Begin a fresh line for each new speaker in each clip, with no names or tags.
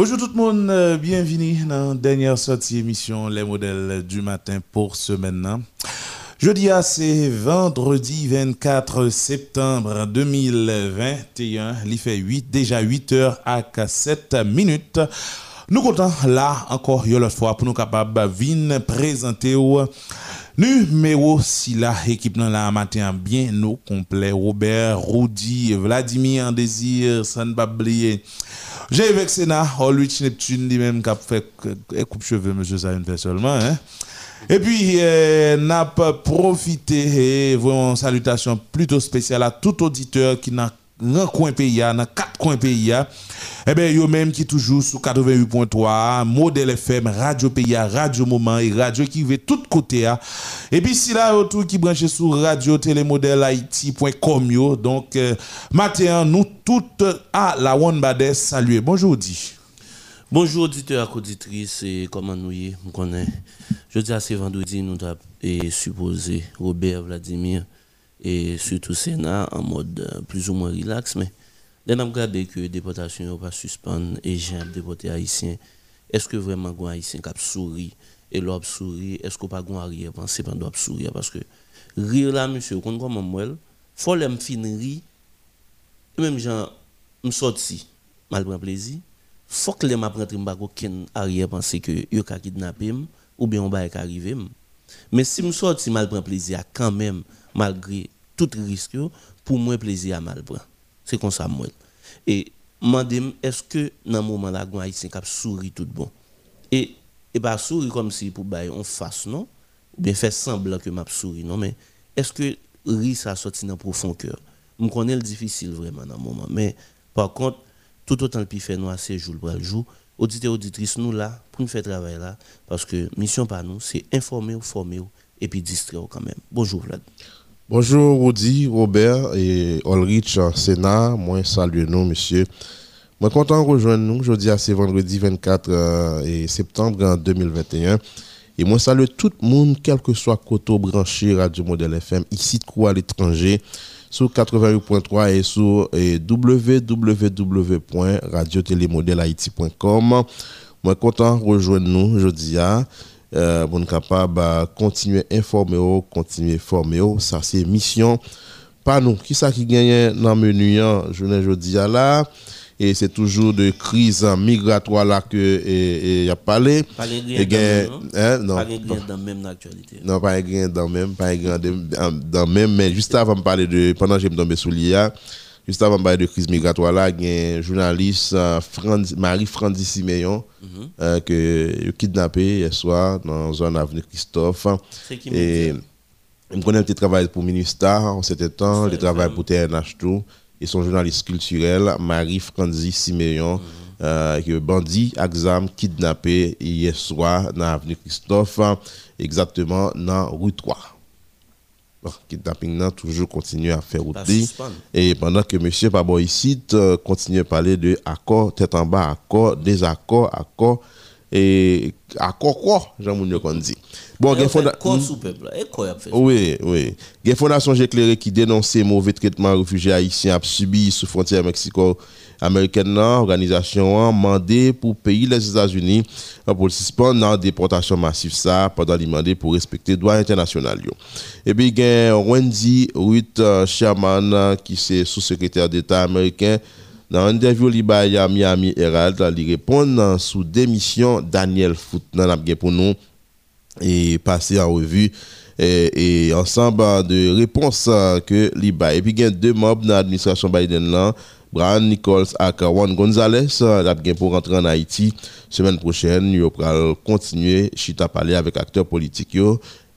Bonjour tout le monde, euh, bienvenue dans la dernière sortie émission Les modèles du matin pour ce maintenant. Jeudi, ah, c'est vendredi 24 septembre 2021. Il fait 8, déjà 8 heures à 7 minutes. Nous comptons là encore une fois pour nous capables de présenter numéro si la équipe dans la matin bien nous complet Robert Rudy Vladimir Désir sans pas j'ai avec Sénat Olwich Neptune lui-même qui a fait coupe cheveux monsieur ça seulement hein. Et puis, euh, n'a pas profité, et vraiment, salutation plutôt spéciale à tout auditeur qui n'a un coin pays, dans quatre coins pays. Eh bien, yo même qui toujours sous 88.3, modèle FM, Radio Pays, Radio Moment et Radio qui veut tout côté. Et puis, si là, autour qui branche sur Radio Télémodèle Haïti.com, yo. Donc, euh, matin, nous toutes à la One Bades saluer. Bonjour, dit.
Bonjour auditeurs et auditrices, et comment nous y est, Je dis à ce vendredi, nous avons supposé Robert Vladimir et surtout Sénat en mode euh, plus ou moins relax, mais nous avons regardé que déportation pas suspendue et j'ai déporté haïtien. Est-ce que vraiment un haïtien qui a souri et l'autre sourit, est-ce qu'on pas un arrière penser pendant sourire parce que rire là monsieur, quand comment moi, faut l'aime finir et même gens me sorti, mal prend plaisir faut que les m'a prendre pas aucun arrière penser que yo ka kidnapper ou bien on va arriver mais si me sorti mal prend plaisir quand même malgré tout risque pour moi plaisir à mal prend c'est comme ça moi. Et mandem est-ce que dans moment là gon haïtien cap sourit tout bon? Et et pas sourire comme si pour bailler on face non? Ou bien faire semblant que m'a souri non? Mais est-ce que rire ça sorti dans profond cœur? Me connais le difficile vraiment dans moment. Mais par contre tout autant le fait nous assez jour le jour. Auditeurs auditrices nous là pour nous faire travail là parce que mission par nous c'est informer ou former et puis distraire quand même. Bonjour Vlad
bonjour Rudy Robert et Ulrich Sénat moi salut nous monsieur. Moi content de rejoindre nous. Aujourd'hui à ce vendredi 24 euh, septembre 2021 et moi salue tout le monde quel que soit côté branché Radio Modèle FM ici de quoi à l'étranger sur 88.3 et sur www.radiotélémodèlehaïti.com. Moi, content de rejoindre nous aujourd'hui euh, pour nous de continuer à informer, continuer à former. Ça, c'est mission. Pas nous. Qui ça qui gagne dans le menu, je aujourd'hui là? et c'est toujours de crise migratoire là que y a parlé
pas et hein, non pas dans même actualité
non pas dans même pas dans même mais juste avant de parler de pendant que je me tombé sous l'IA juste avant de de crise migratoire là il y a un journaliste euh, Marie Frandy Siméon -hmm. euh, que kidnappé hier soir dans zone avenue Christophe et il connaît un petit travail pour Ministar en cet temps, il travaille pour TNH tout et son journaliste culturel, Marie-Franzi Siméon, mm -hmm. qui est bandit, exam, kidnappé hier soir dans l'avenue Christophe, exactement dans rue 3. Kidnapping n'a toujours continué à faire route. Et pendant que M. Paboïcite euh, continue à parler de accord, tête en bas, accord, désaccord, accord, et accord quoi, Jean-Mounio dit.
Bon, il fonda...
Oui, oui. Il y a fondation éclairée qui dénonce mauvais traitement réfugiés haïtiens subis sous frontière mexico-américaine, organisation a demandé pour payer les États-Unis pour suspendre la déportation massive ça pendant demandé pour respecter les droits internationaux. Et puis il y a Wendy Ruth euh, Sherman qui est sous-secrétaire d'État américain dans une interview à Miami Herald, il répond sous démission Daniel Foot dans pour nous et passer en revue et, ensemble de réponses que l'IBA. Et puis, il y a deux membres de l'administration Biden là, Brian Nichols et Juan Gonzalez, pour rentrer en Haïti semaine prochaine. Ils vont continuer à parler avec acteurs politiques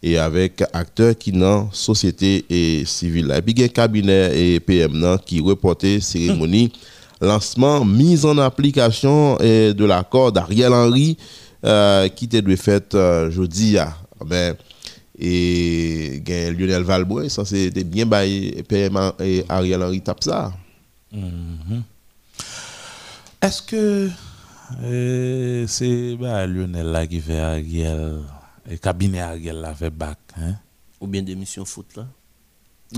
et avec acteurs qui dans société et civile. Et puis, il y a un cabinet et PM qui reportait cérémonie lancement, mise en application de l'accord d'Ariel Henry euh, qui était de fait euh, jeudi ah, ben et Lionel Valbois ça c'était bien PMA et Ariel Henry tape ça
mm-hmm. est-ce que euh, c'est bah, Lionel là qui fait Ariel le cabinet Ariel là fait bac hein?
ou bien des missions foot là?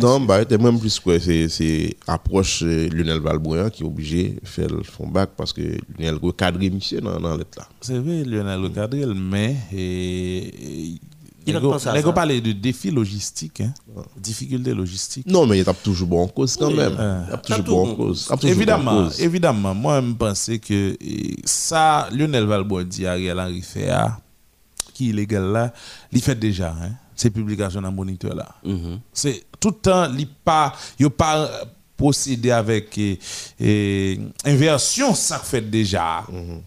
Non, bah, c'était même plus quoi. C'est approche euh, Lionel Valbouin qui est obligé de faire son bac parce que Lionel recadré monsieur dans, dans l'état.
C'est vrai, Lionel recadré, mais. Et, il a parlé de défis logistiques, hein, difficultés logistiques.
Non, mais il a toujours bon en cause quand même. Il a toujours bon en cause.
Évidemment, évidemment, moi, je pense que ça, Lionel Valbouin dit Ariel Henry fait, qui est illégal là, il fait déjà. Hein ces publications dans le moniteur là. Mhm. C'est tout le temps, il pas, il pas procédé avec et, inversion, ça fait déjà. Mm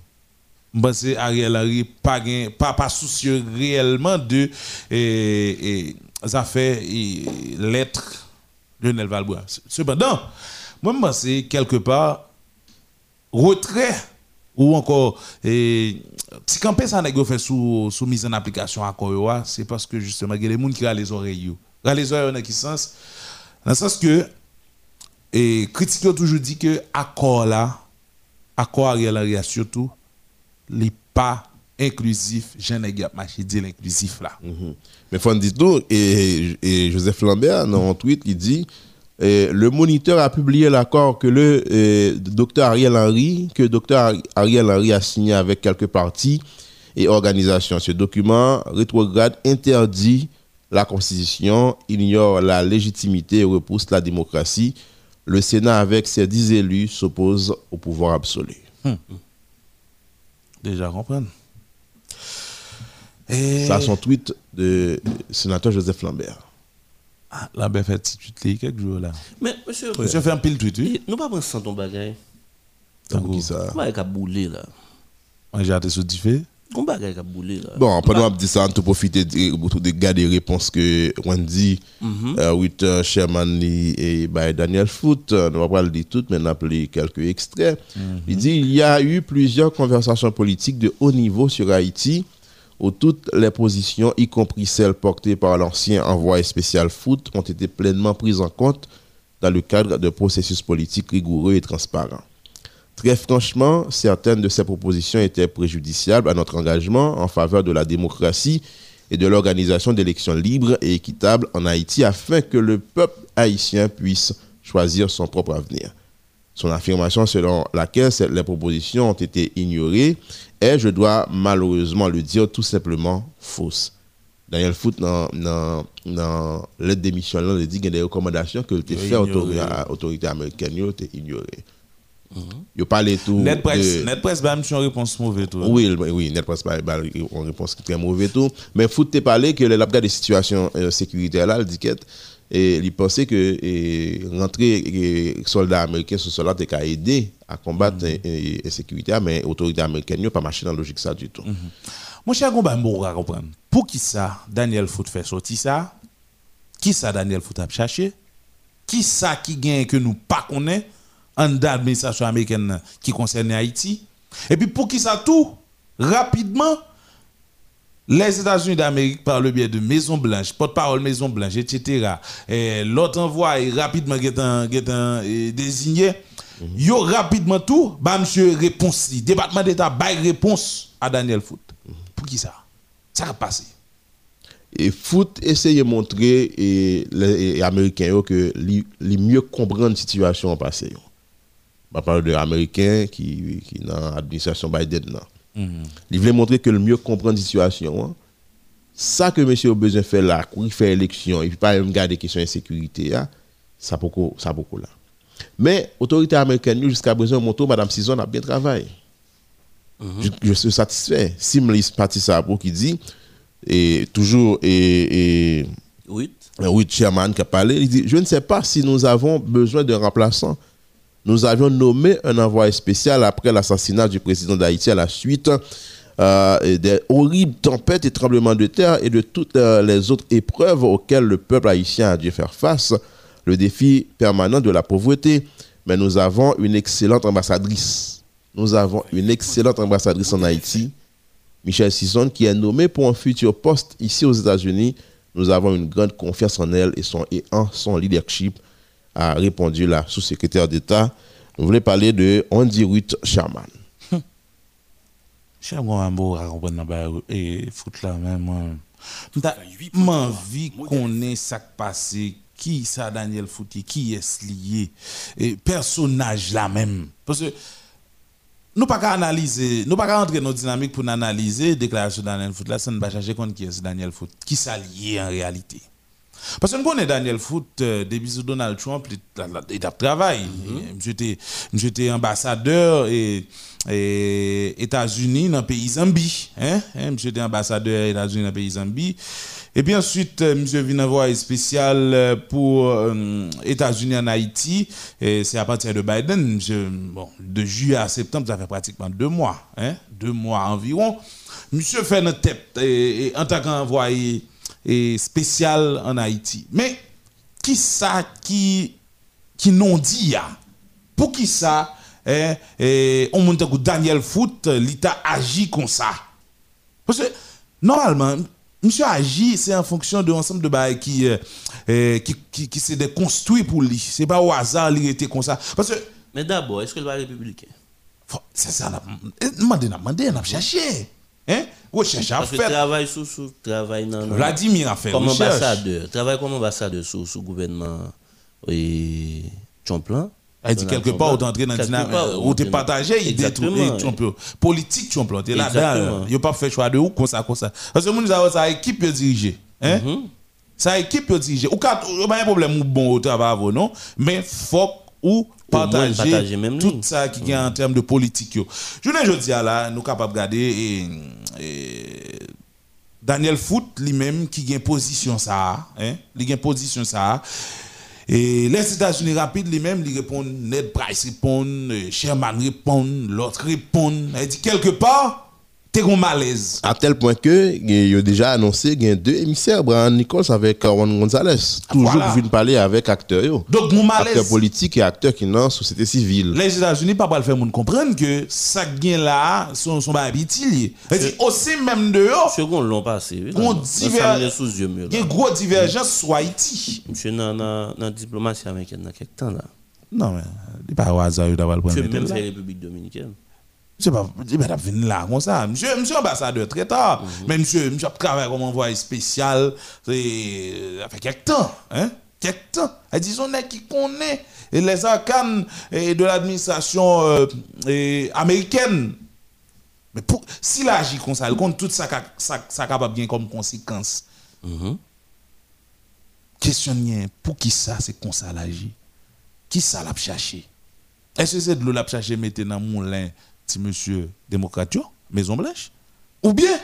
c'est Ariel Henry pas, pas, pas soucieux réellement de et, ça fait l'être Lionel Valbois. Cependant, moi, c'est quelque part retrait ou encore et si quand ça n'a fait sous mise en application quoi c'est parce que justement il y a des gens qui ont les oreilles a les oreilles dans dans le sens que et critique ont toujours dit que accord là accord Ariel surtout n'est pas inclusif jean gap marché dit l'inclusif là
mm-hmm. mais faut dire tout et, et Joseph Lambert dans un tweet qui dit le moniteur a publié l'accord que le docteur Ariel Henry, que docteur Ariel Henry a signé avec quelques partis et organisations. Ce document rétrograde interdit la Constitution, ignore la légitimité et repousse la démocratie. Le Sénat, avec ses dix élus, s'oppose au pouvoir absolu. Hmm.
Déjà comprendre.
Et... Ça, son tweet de sénateur Joseph Lambert.
Ah, la belle fait tweet quelques jours là.
Mais monsieur,
monsieur fait un pile tweet, oui.
Nous pas pensons ton bagage.
Tant qui ça.
Comment est-ce boulé là?
J'ai hâte de fait.
Bon, pendant que dire ça, on peut profiter de, de garder les réponses que Wendy, mm -hmm. with uh, Sherman et by Daniel Foot, euh, nous va pas le dire tout, mais on a appelé quelques extraits. Mhm. Il dit il y a eu plusieurs conversations politiques de haut niveau sur Haïti où toutes les positions, y compris celles portées par l'ancien envoyé spécial foot, ont été pleinement prises en compte dans le cadre de processus politiques rigoureux et transparents. Très franchement, certaines de ces propositions étaient préjudiciables à notre engagement en faveur de la démocratie et de l'organisation d'élections libres et équitables en Haïti afin que le peuple haïtien puisse choisir son propre avenir. Son affirmation selon laquelle les propositions ont été ignorées est, je dois malheureusement le dire, tout simplement fausse. Daniel Foot, dans, dans, dans l'aide démission, il dit qu'il y a des recommandations que tu fait à l'autorité américaine, qui ont été ignorées. Il parle tout.
Net Press, Net Press, bah, une réponse mauvaise tout.
Oui, oui, Net Press, bah, bah, une réponse très mauvaise tout. Mais Foot t'a parlé que le des situations euh, sécuritaires là, le et il pensait que et, rentrer les soldats américains sur cela qu'à aider à combattre mm l'insécurité, mais l'autorité américaine n'a pas marché dans la logique ça du tout.
Mm Mon cher Gomba, je comprendre. Pour qui ça, Daniel Foot fait sortir ça? Qui ça, Daniel Foot a cherché? Qui ça qui gagne que nous pas connaissons en d'administration américaine qui concerne Haïti Et puis pour qui ça tout? Rapidement, les États-Unis d'Amérique, par le biais de Maison Blanche, porte-parole Maison Blanche, etc., l'autre envoi rapidement désigné, mhm. yo rapidement tout, bah monsieur réponse, département d'État bail réponse à Daniel Foot. Mhm. Pour qui ça? Ça a passé.
Et Foot essaye de montrer les Américains que les mieux comprendre la situation en passé. On parle de Américains qui, qui dans l'administration Biden. Non. Mhm. Il voulait montrer que le mieux comprendre la situation. Hein. Ça que monsieur a besoin de faire là, quand il fait élection, il ne peut pas regarder les questions de sécurité, hein, ça beaucoup, ça beaucoup là. Mais l'autorité américaine, jusqu'à présent, Madame Sison a bien travaillé. Mhm. je, suis satisfait. Simlis ça pour qui dit, et toujours, et, et oui. oui, chairman qui a parlé, il dit, je ne sais pas si nous avons besoin d'un remplaçant nous avions nommé un envoyé spécial après l'assassinat du président d'Haïti à la suite euh, des horribles tempêtes et tremblements de terre et de toutes euh, les autres épreuves auxquelles le peuple haïtien a dû faire face, le défi permanent de la pauvreté. Mais nous avons une excellente ambassadrice. Nous avons une excellente ambassadrice en Haïti, Michelle Sison, qui est nommée pour un futur poste ici aux États-Unis. Nous avons une grande confiance en elle et en son leadership a répondu la sous-secrétaire d'État. Vous voulez parler de Andy Ruth Sherman.
Sherman, je comprendre et foot là même. J'ai envie qu'on ait ça passé qui ça Daniel Fouti, qui est lié, et personnage là même. Parce que nous pas qu'à analyser, nous pas qu'à entrer dans nos dynamique pour analyser déclaration de Daniel Fouti là, ça ne va chercher qui est Daniel Fouti, qui ça lié en réalité? Parce que nous connaissons Daniel Foot, euh, depuis Donald Trump, il a travaillé. J'étais ambassadeur et, États-Unis dans le pays Zambie. Hein? hein j'étais ambassadeur des États-Unis dans le pays Zambie. Et puis ensuite, euh, monsieur vient envoyé spécial euh, pour États-Unis en Haïti. Et c'est à partir de Biden. bon, de juillet à septembre, ça fait pratiquement deux mois. Hein? Deux mois environ. Monsieur fait notre tête et, en tant qu'envoyé spécial en Haïti. Mais qui ça qui, qui non dit ya? Pour qui ça, eh, eh, on monte Daniel Foot, l'État agit comme ça? Parce que normalement, Monsieur agit, c'est en fonction de l'ensemble de bails qui, euh, qui, qui, qui s'est construit pour lui. C'est pas au hasard, il était comme ça. Parce que,
Mais d'abord, est-ce que le républicain?
C'est ça, demandez, demandez, on a cherché. Hein? Recherche
à faire. Parce que travail sous, sous, travail dans.
Vladimir a fait
Comme ambassadeur, travail comme ambassadeur sous, sous gouvernement et Champlain.
Elle dit quelque part, ou entrer dans le dynamique, ou tu partagé, il détruit politique, tu es là-dedans. Il n'a pas fait choix de où, comme ça, comme ça. Parce que nous avons sa équipe dirigée. Hein? Mm-hmm. Sa équipe dirigée. Ou quand il y a un problème bon au travail, non? Mais il faut ou partager tout ça qui est en termes de politique. Je ne dis là, nous sommes capables de regarder Daniel Foot lui-même qui a une position ça, hein? Il a une position ça. Et les États-Unis rapides, lui-même, ils répondent, Ned Price répond, Sherman répond, l'autre répond. Elle dit quelque part, t'es un malaise.
À tel point que, il a déjà annoncé qu'il y a deux émissaires, Brian Nichols avec Juan Gonzalez. Toujours voilà. parler avec acteurs.
Donc, mon malaise.
Acteurs politiques et acteurs qui dans la société civile.
Les États-Unis, pas le faire comprendre que ça gagne là, son, son dit aussi même dehors.
Second l'ont passé.
On divergence. Il y a une grosse divergence sur Haïti.
Monsieur, dans la diplomatie américaine, dans quelques temps là.
Non, mais il n'est pas au hasard d'avoir le point
de vue. même fait République dominicaine.
Je pas, je vais venir là comme ça. Monsieur, monsieur ambassadeur très tard. Mhm. Mais monsieur, monsieur travaille comme envoyé spécial. Ça fait quelques temps, hein? Quelques temps. Et disons, qui connaît les arcanes de l'administration euh, américaine. Mais pour, s'il agit comme ça, il compte tout ça, ça, capable bien comme conséquence. Mm pour qui ça, c'est comme ça l'agit? Qui ça l'a cherché? Est-ce que c'est de l'eau l'a mon moulin petit monsieur démocrate, Maison Blanche? Ou bien,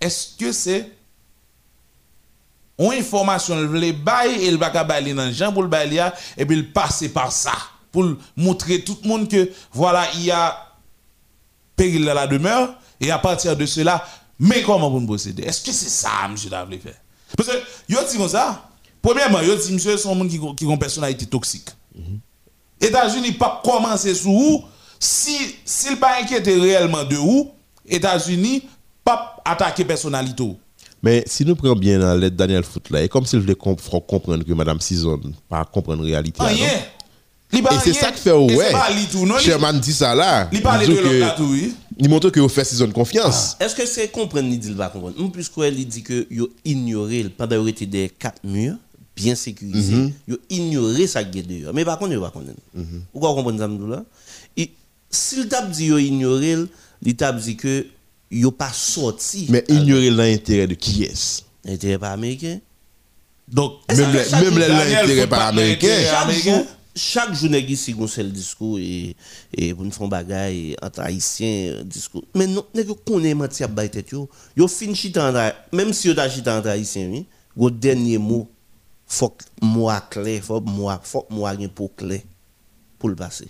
est-ce que c'est une information, le bail et le va dans Jean pour le et puis il passe par ça pour montrer tout le monde que voilà, il y a péril à la demeure et à partir de cela, mais comment vous procéder Est-ce que c'est ça, monsieur Davle fait? Parce que, yo dit comme ça, premièrement, yo dit monsieur, sont monde qui, qui ont une personnalité toxique. Mm États-Unis pas commencer sous si s'il pas inquiété réellement de où, États-Unis pas attaquer personnalité.
Mais si nous prenons bien dans l'aide Daniel Foot là, et comme s'il voulait comprendre que Madame Sison pas comprendre la réalité. Ah, et c'est ça qui fait ouais. Sherman dit ça là.
Il parle de l'autre oui.
Il montre que vous fait Sison confiance.
Ah. Est-ce que c'est comprendre il dit il va comprendre. Puisque il dit que il ignoré pendant été des quatre murs bien sécurisés, mm -hmm. ignoré ça qui est dehors. Mais par contre, il va comprendre. Mm -hmm. Vous comprenez ça là s'il t'a dit qu'il ignoré, il t'a dit que il pas sorti.
Mais ignorer l'intérêt de qui est-ce?
L'intérêt pas américain.
Donc, même l'intérêt pas américain.
Chaque jour, il y a un discours et, et pour nous faire bagaille entre haïtiens, discours. Mais non, nous connaissons menti à tête yo. Yo fin même si yo ta chita entre haïtiens, oui, le dernier mot, faut moi clair, faut moi, faut moi pour clair pour le passer.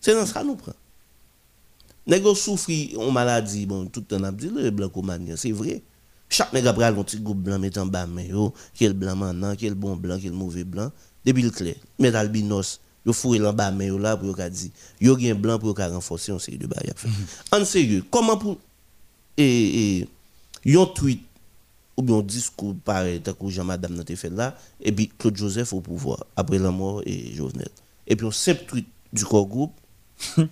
C'est dans ça nous prend. Nego souffri en maladie, bon, tout le temps, dit le blanc c'est vrai. Chaque nègre après un petit groupe blanc met en bas, mais yo, quel blanc maintenant, quel bon blanc, quel mauvais blanc. Depuis le clair, met albinos, yo fourré en bas, mais yo là, pour yo dit, yo gen blanc pour yo renforcer on série de bail. En sérieux, comment pour, et, et, yon tweet, ou bien un discours pareil, tant que Jean-Madame n'a fait là, et puis Claude Joseph au pouvoir, après la mort et Jovenel. Et puis un simple tweet du corps groupe,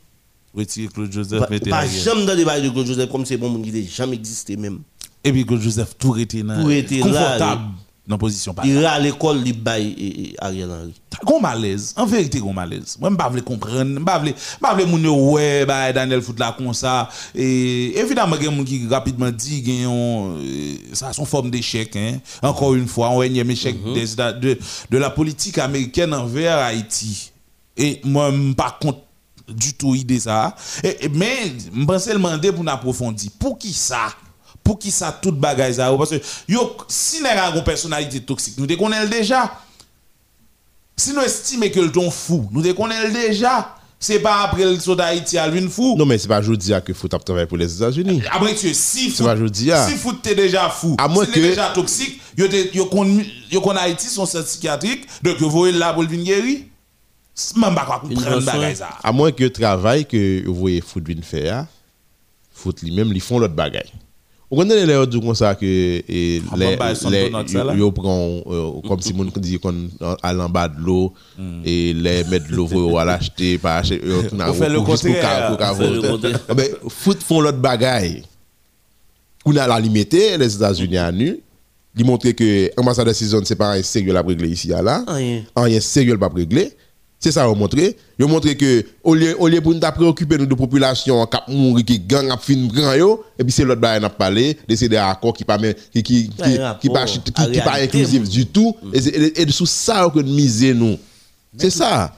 Retirer Claude Joseph.
Pas, pas jamais dans le débat de Claude Joseph comme c'est bon monde qui n'a jamais existé même.
Et puis Claude Joseph tout était
était confortable.
dans position
Il est à l'école, il baille Ariel Henry.
Gon malaise, en vérité gon malaise. Moi pas comprendre, pas pas moun ouais bah Daniel fout là comme ça et évidemment il y a moun qui rapidement dit gagne ça son forme d'échec hein. Encore une fois, un énième échec mhm. de, de la politique américaine envers Haïti. Et moi pas contre du tout idée ça. Et, mais je pense demander pour approfondir. Pour qui ça? Pour qui ça toute bagaille ça parce que yo si nous avons une personnalité toxique nous connaissons déjà. Si nous estimons que le ton fou nous connaissons déjà. C'est pas après le soldat Haïti à une fou.
Non mais c'est pas aujourd'hui que faut travailler pour les États-Unis.
Après tu si
c'est pas aujourd'hui
si fou t'es déjà fou
à moins
si que déjà toxique yo yo yo kon Haïti son psychiatrique donc vous voyez là pour venir guérir même pas comprendre bagaille ça
à moins que travail que vous voyez foot vinn faire foot lui même ils font l'autre bagaille vous connaissez les autres comme ça que les yo prend comme si mon dit qu'on à en bas de l'eau hmm. et les mettre de l'eau à l'acheter pas acheter
on fait le contraire
mais foot font l'autre bagaille on a la limité les États-Unis à nu ils montrent que l'ambassadeur saison c'est pas un sérieux à régler ici là. Rien. Rien sérieux pas régler c'est ça vous montré. Vous montré que au lieu au lieu pour nous préoccuper de population qui mourir qui gang a fin grand et puis c'est l'autre bail n'a parlé de ces accords qui pas qui qui qui qui pas qui inclusif du tout et et sous ça que nous miser nous. C'est ça.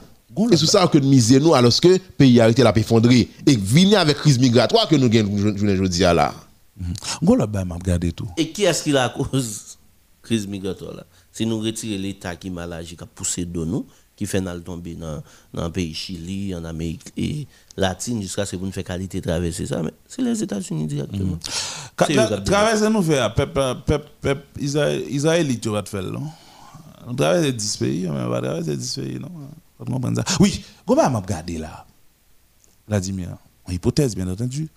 Et sous ça que nous miser nous alors que pays a été la effondré et venir avec crise migratoire que nous gagnons aujourd'hui là.
Go là bas m'a regardé tout.
Et qui est-ce qui la cause crise migratoire là? Si nous retirons l'état qui m'a agi qui a poussé de nous qui fait nous tomber dans le pays Chili, en Amérique et latine, jusqu'à ce que nous fassions qualité traverser ça. Mais c'est les États-Unis directement.
Mm. Traverser nous fait, pep, pep, Israël, tu vas te faire, non? On traverse 10 pays, on va traverser 10 pays, non? Oui, comment m'a regardé là? Vladimir, une hypothèse, bien entendu.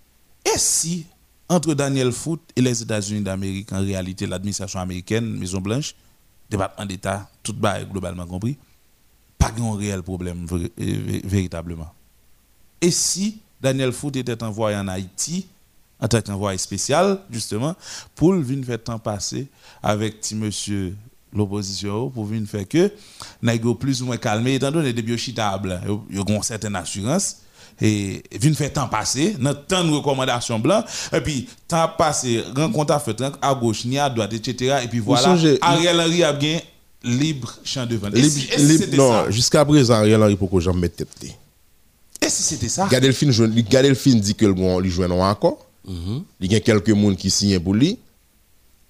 Et si, entre Daniel Foot et les États-Unis d'Amérique, en réalité, l'administration américaine, Maison Blanche, département d'État, tout bas globalement compris, pas un réel problème véritablement. Et si Daniel Foot était envoyé en Haïti, en tant qu'envoyé spécial, justement, pour venir faire temps passer avec petit monsieur l'opposition, pour venir faire que, n'a plus ou moins calmé, étant donné des biochitables, il y a une certaine assurance, et venir faire temps passer, notre temps de recommandation blanc, et puis temps passé, rencontre à fait à gauche, ni à droite, etc. Et puis voilà, Ariel Henry a bien libre champ de vente.
Libre, non, jusqu'à présent, rien Henry pour que j'en mette tête.
Et si c'était ça?
Le le film dit que lui joue un accord. Mhm. Il y a quelques personnes qui signent pour lui.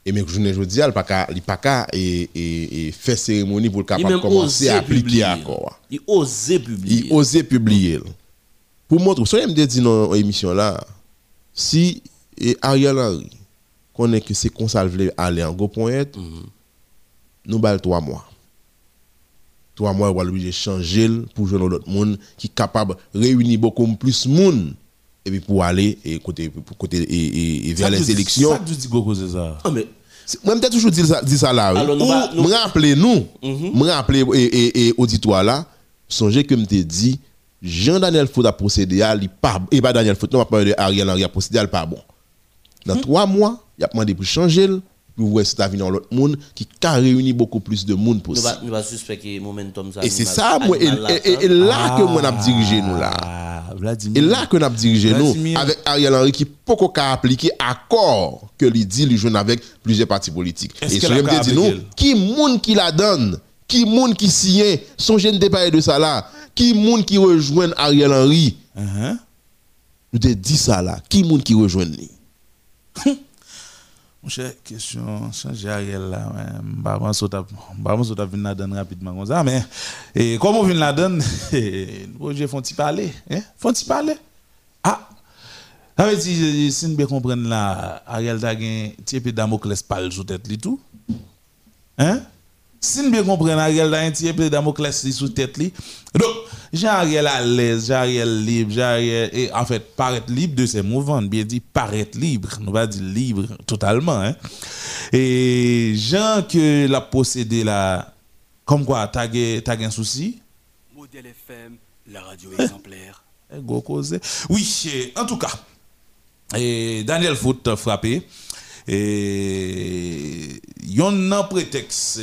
Et mais je ne dis pas il pas qu'à faire cérémonie pour capable commencer à appliquer l'accord.
Il osait publier.
Il osait publier. Pour montrer, ça me dit dans l'émission là, si Ariel Henry connaît que c'est qu'on ça aller en gros point, nous bail trois mois. Trois mois, on va changer pour jouer d'autres monde qui est capable de réunir beaucoup plus de monde et puis pour aller et côté, côté et, vers les élections.
Ça, tu dis beaucoup, c'est ça.
Ah, mais moi, je toujours dit ça, dit ça là. Ou, me rappeler nous, mhm. me rappeler et, et, auditoire là, songez que me dit, Jean-Daniel Fout a procédé à, il pas, et pas Daniel Fout, non, pas de Ariel Henry a procédé à, pas bon. Dans hmm. trois mois, il a demandé pour changer pour si tu dans l'autre monde qui a réuni beaucoup plus de monde possible.
Nous va suspecter momentum
ça. Et c'est ça moi et, et, là que moi n'a dirigé nous là. Ah, et là que n'a dirigé nous avec Ariel Henry qui peut qu'à appliquer accord que lui dit lui joue avec plusieurs partis politiques. Et je me dit nous qui monde qui la donne? Qui monde qui signe? Son jeune départ de ça là qui monde qui rejoint Ariel Henry? Uh-huh. Nous te dit ça là qui monde qui rejoint lui?
Question, changer Ariel là, bah, moi, ça t'a, bah, moi, ça t'a la donne rapidement comme ça, mais, et comment vient la donne, j'ai font-ils parler, hein, font-ils parler? Ah, ça veut dire, si nous bien comprendre là, Ariel t'a gagné, tu peu Damoclès parle sous tête, tout, hein? Si nous bien comprenons, Ariel a un petit peu Damoclès sous tête. Donc, Jean-Ariel à l'aise, Jean-Ariel libre, Jean-Ariel, et en fait, paraître libre de ses mouvements, bien dit, paraître libre, nous va dire libre totalement. Hein. Et Jean que l'a possédé là, comme quoi, t'as un souci?
Modèle FM, la radio exemplaire.
Oui, en tout cas, et Daniel Foot frappé. Et y a un prétexte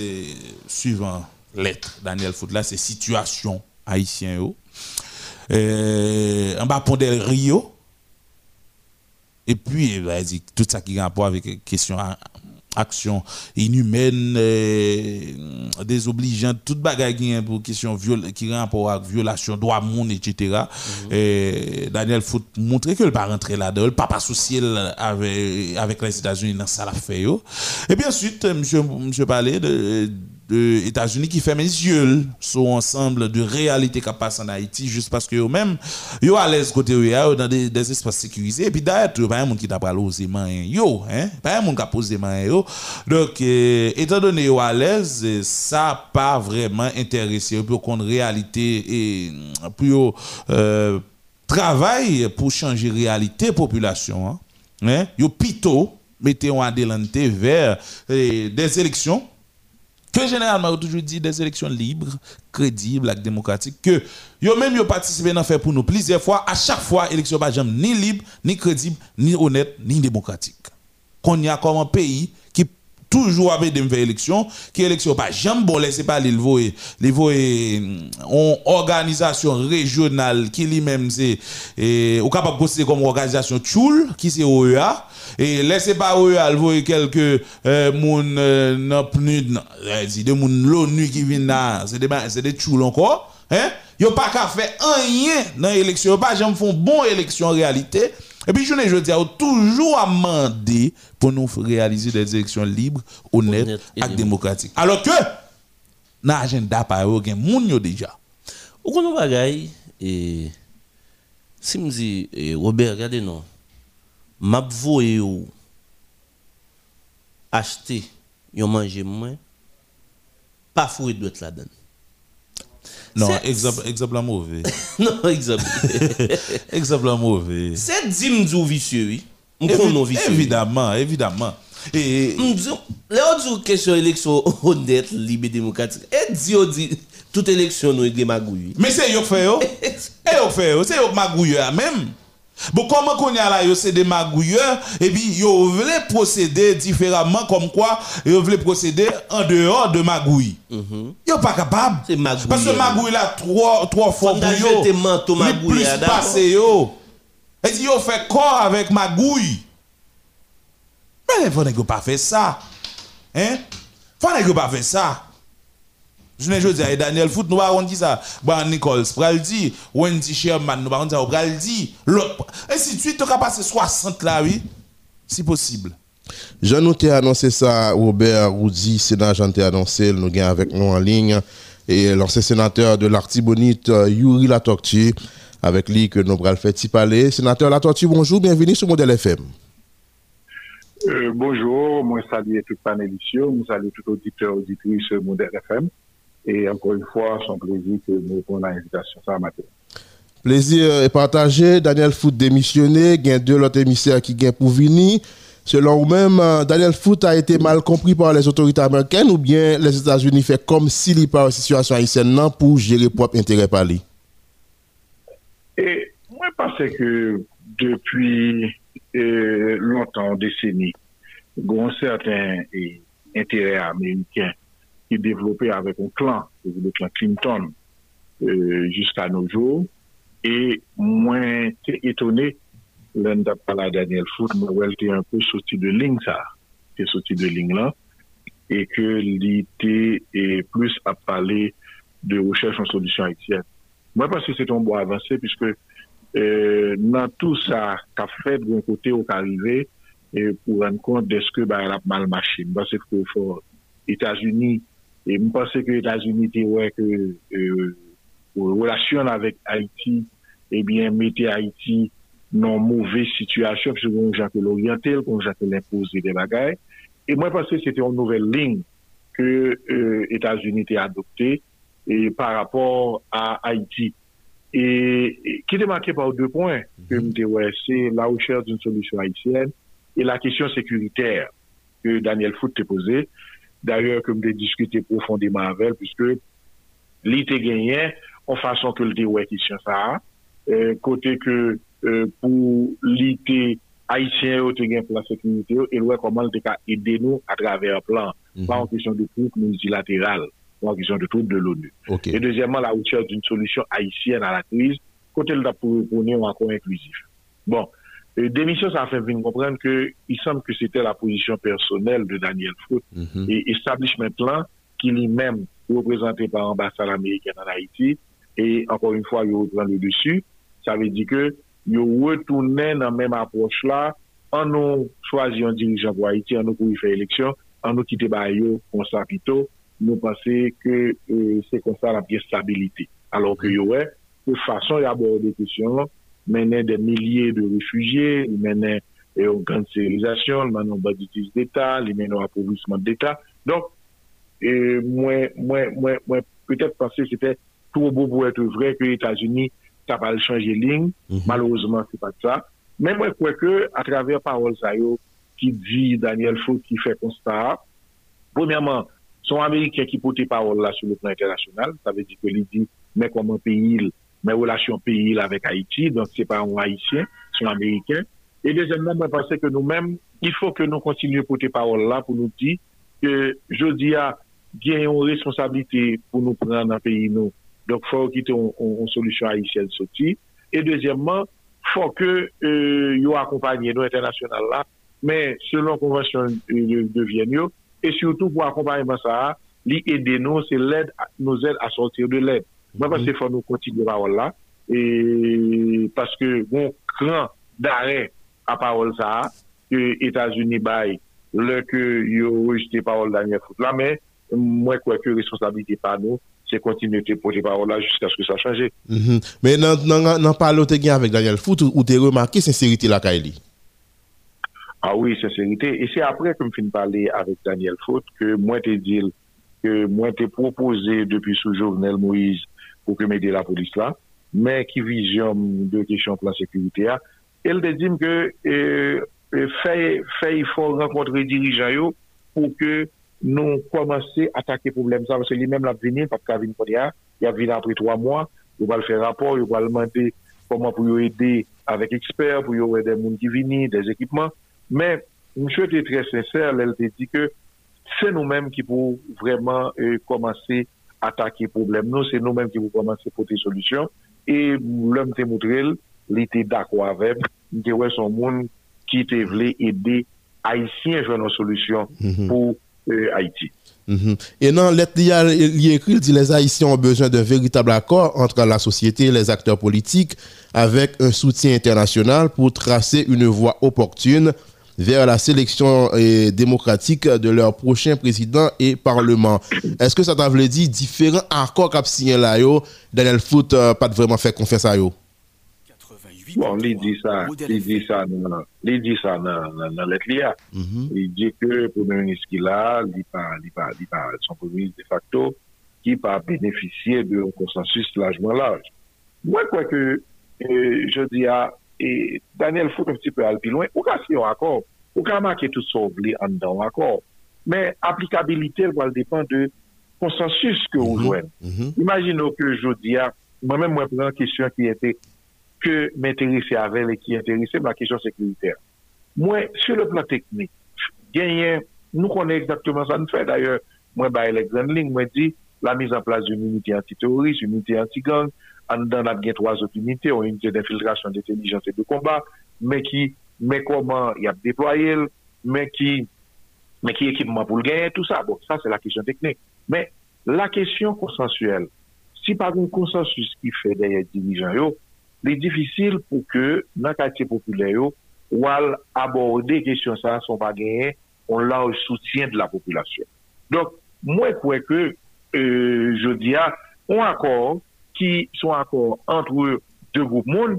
suivant lettre Daniel Foot là, c'est situation haïtien. Euh, en bas Pondel Rio. Et puis, bah, tout ça qui a rapport avec question action inhumaine, euh, désobligeante, toute bagarre qui pour question qui rapport avec violation droit monde, etc. Et Daniel Foot montrer que le pas rentré là-dedans, le pas soucier avec, avec les États-Unis dans ça l'a fait. Et puis ensuite, monsieur, monsieur parlait de de États-Unis qui ferment les yeux sur ensemble de réalités qui passent en Haïti juste parce que eux-mêmes, ils à l'aise côté dans des, espaces sécurisés. Et puis d'ailleurs, il n'y a pas un monde qui t'a parlé aux mains, yo, hein, pas un monde qui a posé main, yo. Donc, euh, étant donné qu'ils à l'aise, ça pas vraiment intéressé pour qu'on réalité et pour euh, travail pour changer réalité population. Hein. Hein? Yo plutôt mettez en vers euh, des élections que généralement, on toujours dit des élections libres, crédibles et démocratiques, que yo même yo participé dans faire pour nous plusieurs fois, à chaque fois, élection pas jamais ni libre, ni crédible, ni honnête, ni démocratique. Qu'on y a comme un pays qui toujours avait des élections, qui élection pas jamais bon laisser pas les voyer, les voyer une organisation régionale qui lui-même c'est ou capable de comme organisation Tchoul qui c'est OEA et laissez pas eux alvoyer quelques euh, moun euh, non plus dit de moun l'ONU qui viennent là c'est des c'est des tchoul encore hein. Yo pas qu'à faire rien dans l'élection pas jamais font bon élection en réalité et puis je ne dis toujours demander pour nous réaliser des élections libres honnêtes et, démocratiques. alors que dans l'agenda yo gen moun yo déjà.
Ou qu'on bagay et si me dit Robert regardez non m'a voye ou acheter yon manger moins pas fouet doit être là-dedans
non, exemple, exemple mauvais.
non, exemple.
exemple mauvais.
C'est dimdou vicieux, oui.
vicieux. Évidemment, évidemment.
Et. Là, on dit question élection honnête, libre, démocratique. Et dit, on dit, toute élection, nous, est magouille.
Mais c'est fait. Et yo fait. C'est yo magouille, même. Bon, comment qu'on y a là, c'est des magouilleurs, et puis ils veulent procéder différemment, comme quoi ils veulent procéder en dehors de magouille. Ils mm -hmm. pas capable. Parce que magouille là, trois, trois fois plus passé yo. Et si yo fait corps avec magouille. Mais il faut pas faire ça. Hein? Faut pas faire ça. Je ne dis pas, Daniel Foot, nous avons dit ça. Bon, Nichols, pral dit, Wendy Sherman, nous avons dit ça, pral dit. Et si tu as passé 60 là, oui, si possible.
Jean nous t'ai annoncé ça, Robert Roudy, sénateur, Jean t'ai annoncé, nous avons avec nous en ligne, et l'ancien sénateur de l'Artibonite, Yuri Latortu, avec lui que nous allons faire parler. Sénateur Latortu, bonjour, bienvenue sur Modèle FM.
Euh, bonjour, moi salue tout panélistes, nous salue tout auditeur, auditrice Modèle FM. Et encore une fois, c'est un plaisir que nous prenons l'invitation ça matin.
Plaisir est partagé. Daniel Foot démissionné. Il y a deux autres émissaires qui viennent pour venir. Selon vous-même, euh, Daniel Foot a été mal compris par les autorités américaines ou bien les États-Unis fait comme s'il par une situation haïtienne pour gérer propre intérêt par lui?
Et moi, je pense que depuis euh, longtemps, décennies, il y a un certain intérêt américain qui développé avec un clan, le clan Clinton, euh, jusqu'à nos jours. Et moins étonné, l'un d'après la Daniel Foot, Noël était un peu sorti de ligne, ça. était sorti de ligne là. Et que l'idée est plus à parler de recherche en solution haïtienne. Moi, parce que c'est un bon avancé, puisque euh, dans tout ça qu'a fait d'un côté au arrivé, et pour rendre compte de ce que bah, elle a mal marché. Parce que pour États-Unis, E mwen pense ke Etats-Unis te wè euh, ke euh, relasyon avèk Haiti, ebyen eh mette Haiti nan mouvè situasyon, pse kon jante l'orientel, kon jante l'impose de bagay. E mwen pense se te yon nouvel ling ke Etats-Unis euh, te adopte par rapport a Haiti. E ki te manke pa ou de poin ke mwen te wè, se la ou chèr d'un solusyon Haitienne, e la kesyon sekuriter ke Daniel Foote te pose, d'ailleurs ke mde diskute profondément avèl, puisque li te genyen, an fason ke li te wè kisyon sa, euh, kote ke euh, pou li te haïtien yo te gen plan mhm. sekunite yo, el wè koman te ka ede nou a travèr plan, pa an kisyon de troupe multilatéral, pa an kisyon de troupe de l'ONU. Et deuxièmement, la hauteur d'une solution haïtienne à la crise, kote el da pou repounen ou ankon inklusif. Bon, Demisyon sa fè vin komprenn ke y sanm ke se te la pozisyon personel de Daniel Foote mm -hmm. et establishment plan ki li mèm reprezenté par ambassade américaine en Haïti et encore une fois, yo repren le dessus. Sa ve di ke yo retounen nan mèm approche euh, la an nou chwazi yon dirijan pou Haïti, an nou pou y fè eleksyon, an nou kite ba yo konsa pito, nou pense ke euh, se konsa la piye stabilite. Alors ke yo wè, pou fason y aborde kèsyon lan, mener des milliers de réfugiés, mener une grande civilisation, mener un banditisme d'État, mener un appauvrissement d'État. Donc, et moi, moi, moi, moi peut-être penser que c'était trop beau pour être vrai que les États-Unis ça va changer de ligne. Mhm. Malheureusement, c'est pas ça. Mais moi, je crois que, à travers parole Zayo, qui dit Daniel Fou, qui fait constat, premièrement, son Américain qui porte parole là sur le plan international, ça veut dire que lui dit, mais comment pays, men relasyon peyi il avèk Haiti, donk se pa an Haitien, son Ameriken. E dezemman, mwen pense ke nou men, il fò ke nou kontinye pote parol la pou nou di ke jodi a gen yon responsabilite pou nou pran nan peyi nou. Donk fò ki te yon solusyon Haitien soti. E dezemman, fò ke euh, yo akompanyen nou internasyonal la, men selon konvensyon euh, devyen yo, e surtout pou akompanyen sa, li ede nou, se lèd nou zèd a sortir de lèd. Mwen kon mm. se fò nou kontinye parol la, e paske bon kran dare a parol sa, ke Etats-Unis bay lè ke yo rejte parol danyen fout la, men mwen kwen ke responsabilite pa nou, se kontinye te pote parol la jiska sou sa
chanje. Men nan palote gen avèk danyen fout, ou te remakè sincerite la ka e li?
Ah oui, sincerite. E se apre ke m fin pale avèk danyen fout, ke mwen te dil, ke mwen te propose depi sou journel Moïse, pou ke mede la polis la, men ki vizyon de kesyon plan sekurite a, el de dim ke e, euh, fey fò renkontre dirijan yo pou ke nou komanse atake problem sa, mwen se li men la vini, pat ka vini kon ya, ya vini apri 3 mwan, yo bal fè rapor, yo bal mante koman pou yo ede avèk eksper, pou yo ede moun ki vini, des ekipman, men mwen chou ete tre sènsèr, el de di ke se nou men ki pou vreman komanse attaquer le problème. Nous, c'est nous-mêmes qui pouvons commencer à porter des solutions. Et l'homme t'a montré, il était d'accord avec, il était son monde qui te voulait aider Haïtiens à jouer nos solutions mm-hmm. pour Haïti.
Mhm. Et non, lettre il écrit, il dit les Haïtiens ont besoin d'un véritable accord entre la société et les acteurs politiques avec un soutien international pour tracer une voie opportune vers la sélection démocratique de leur prochain président et parlement. Est-ce que ça t'a dit différents accords qu'a signé là, Daniel Foot euh, pas vraiment fait confiance à eux?
Bon, il dit ça, il dit ça, il dit ça dans, dans lettre mhm. Il dit que le premier ministre qui a, il pas, il pas, il pas, son premier ministre de facto, qui pas bénéficié d'un consensus largement large. Moi, quoi que, euh, je dis à, et Daniel faut un petit peu aller plus loin, ou qu'à un accord, ou qu'à marquer tout ça en dedans accord. Mais applicabilité, elle dépend de consensus que vous mhm. jouez. Mhm. Imaginons que je dis à, moi-même, moi, prends une question qui était que m'intéresser avec et qui intéressait la question sécuritaire. Moi, sur le plan technique, gagner, nous connaissons exactement ça nous fait. D'ailleurs, moi, bah, l'exemple ligne, moi, dit la mise en place d'une unité antiterroriste, une unité anti-gang, an dan ap gen 3 ot unité, ou unité d'infiltration, d'intelligence et de combat, men ki, men koman y ap deploye, men ki, men ki ekipman pou l'gen, tout sa. Bon, sa, se la kesyon teknik. Men, la kesyon konsensuel, si par un konsensus ki fe deye dirijan yo, li difisil pou ke nan katye populè yo, wal aborde kesyon sa, son pa genye, on la ou soutien de la populasyon. Donk, mwen kwe ke, euh, je diya, on akor, ki son akor antre de group moun,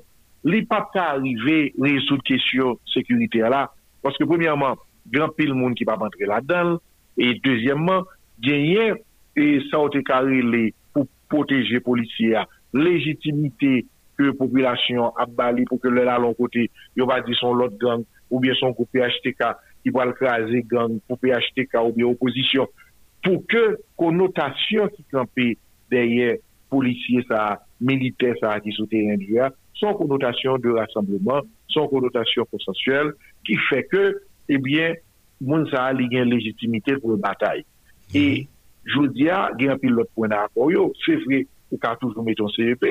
li pap ka arrive rezout kesyon sekurite la, paske premiyaman, gran pil moun ki pap antre la dan, e dezyemman, genyen, e sa ote kare li pou poteje polisiya, legitimite ke populasyon ap bali pou ke lè la lon kote, yo va di son lot gang, ou bien son kou PHTK, ki wal krasi gang, pou PHTK ou bien oposisyon, pou ke konotasyon ki kampe derye polisye sa, milite sa ki sou teren diya, son konotasyon de rassembleman, son konotasyon konsensuel, ki fè ke, ebyen, eh moun sa li gen legitimite pou batay. E, joudia, gen pil lot pwena akoryo, se vre, ou ka toujou meton CEP,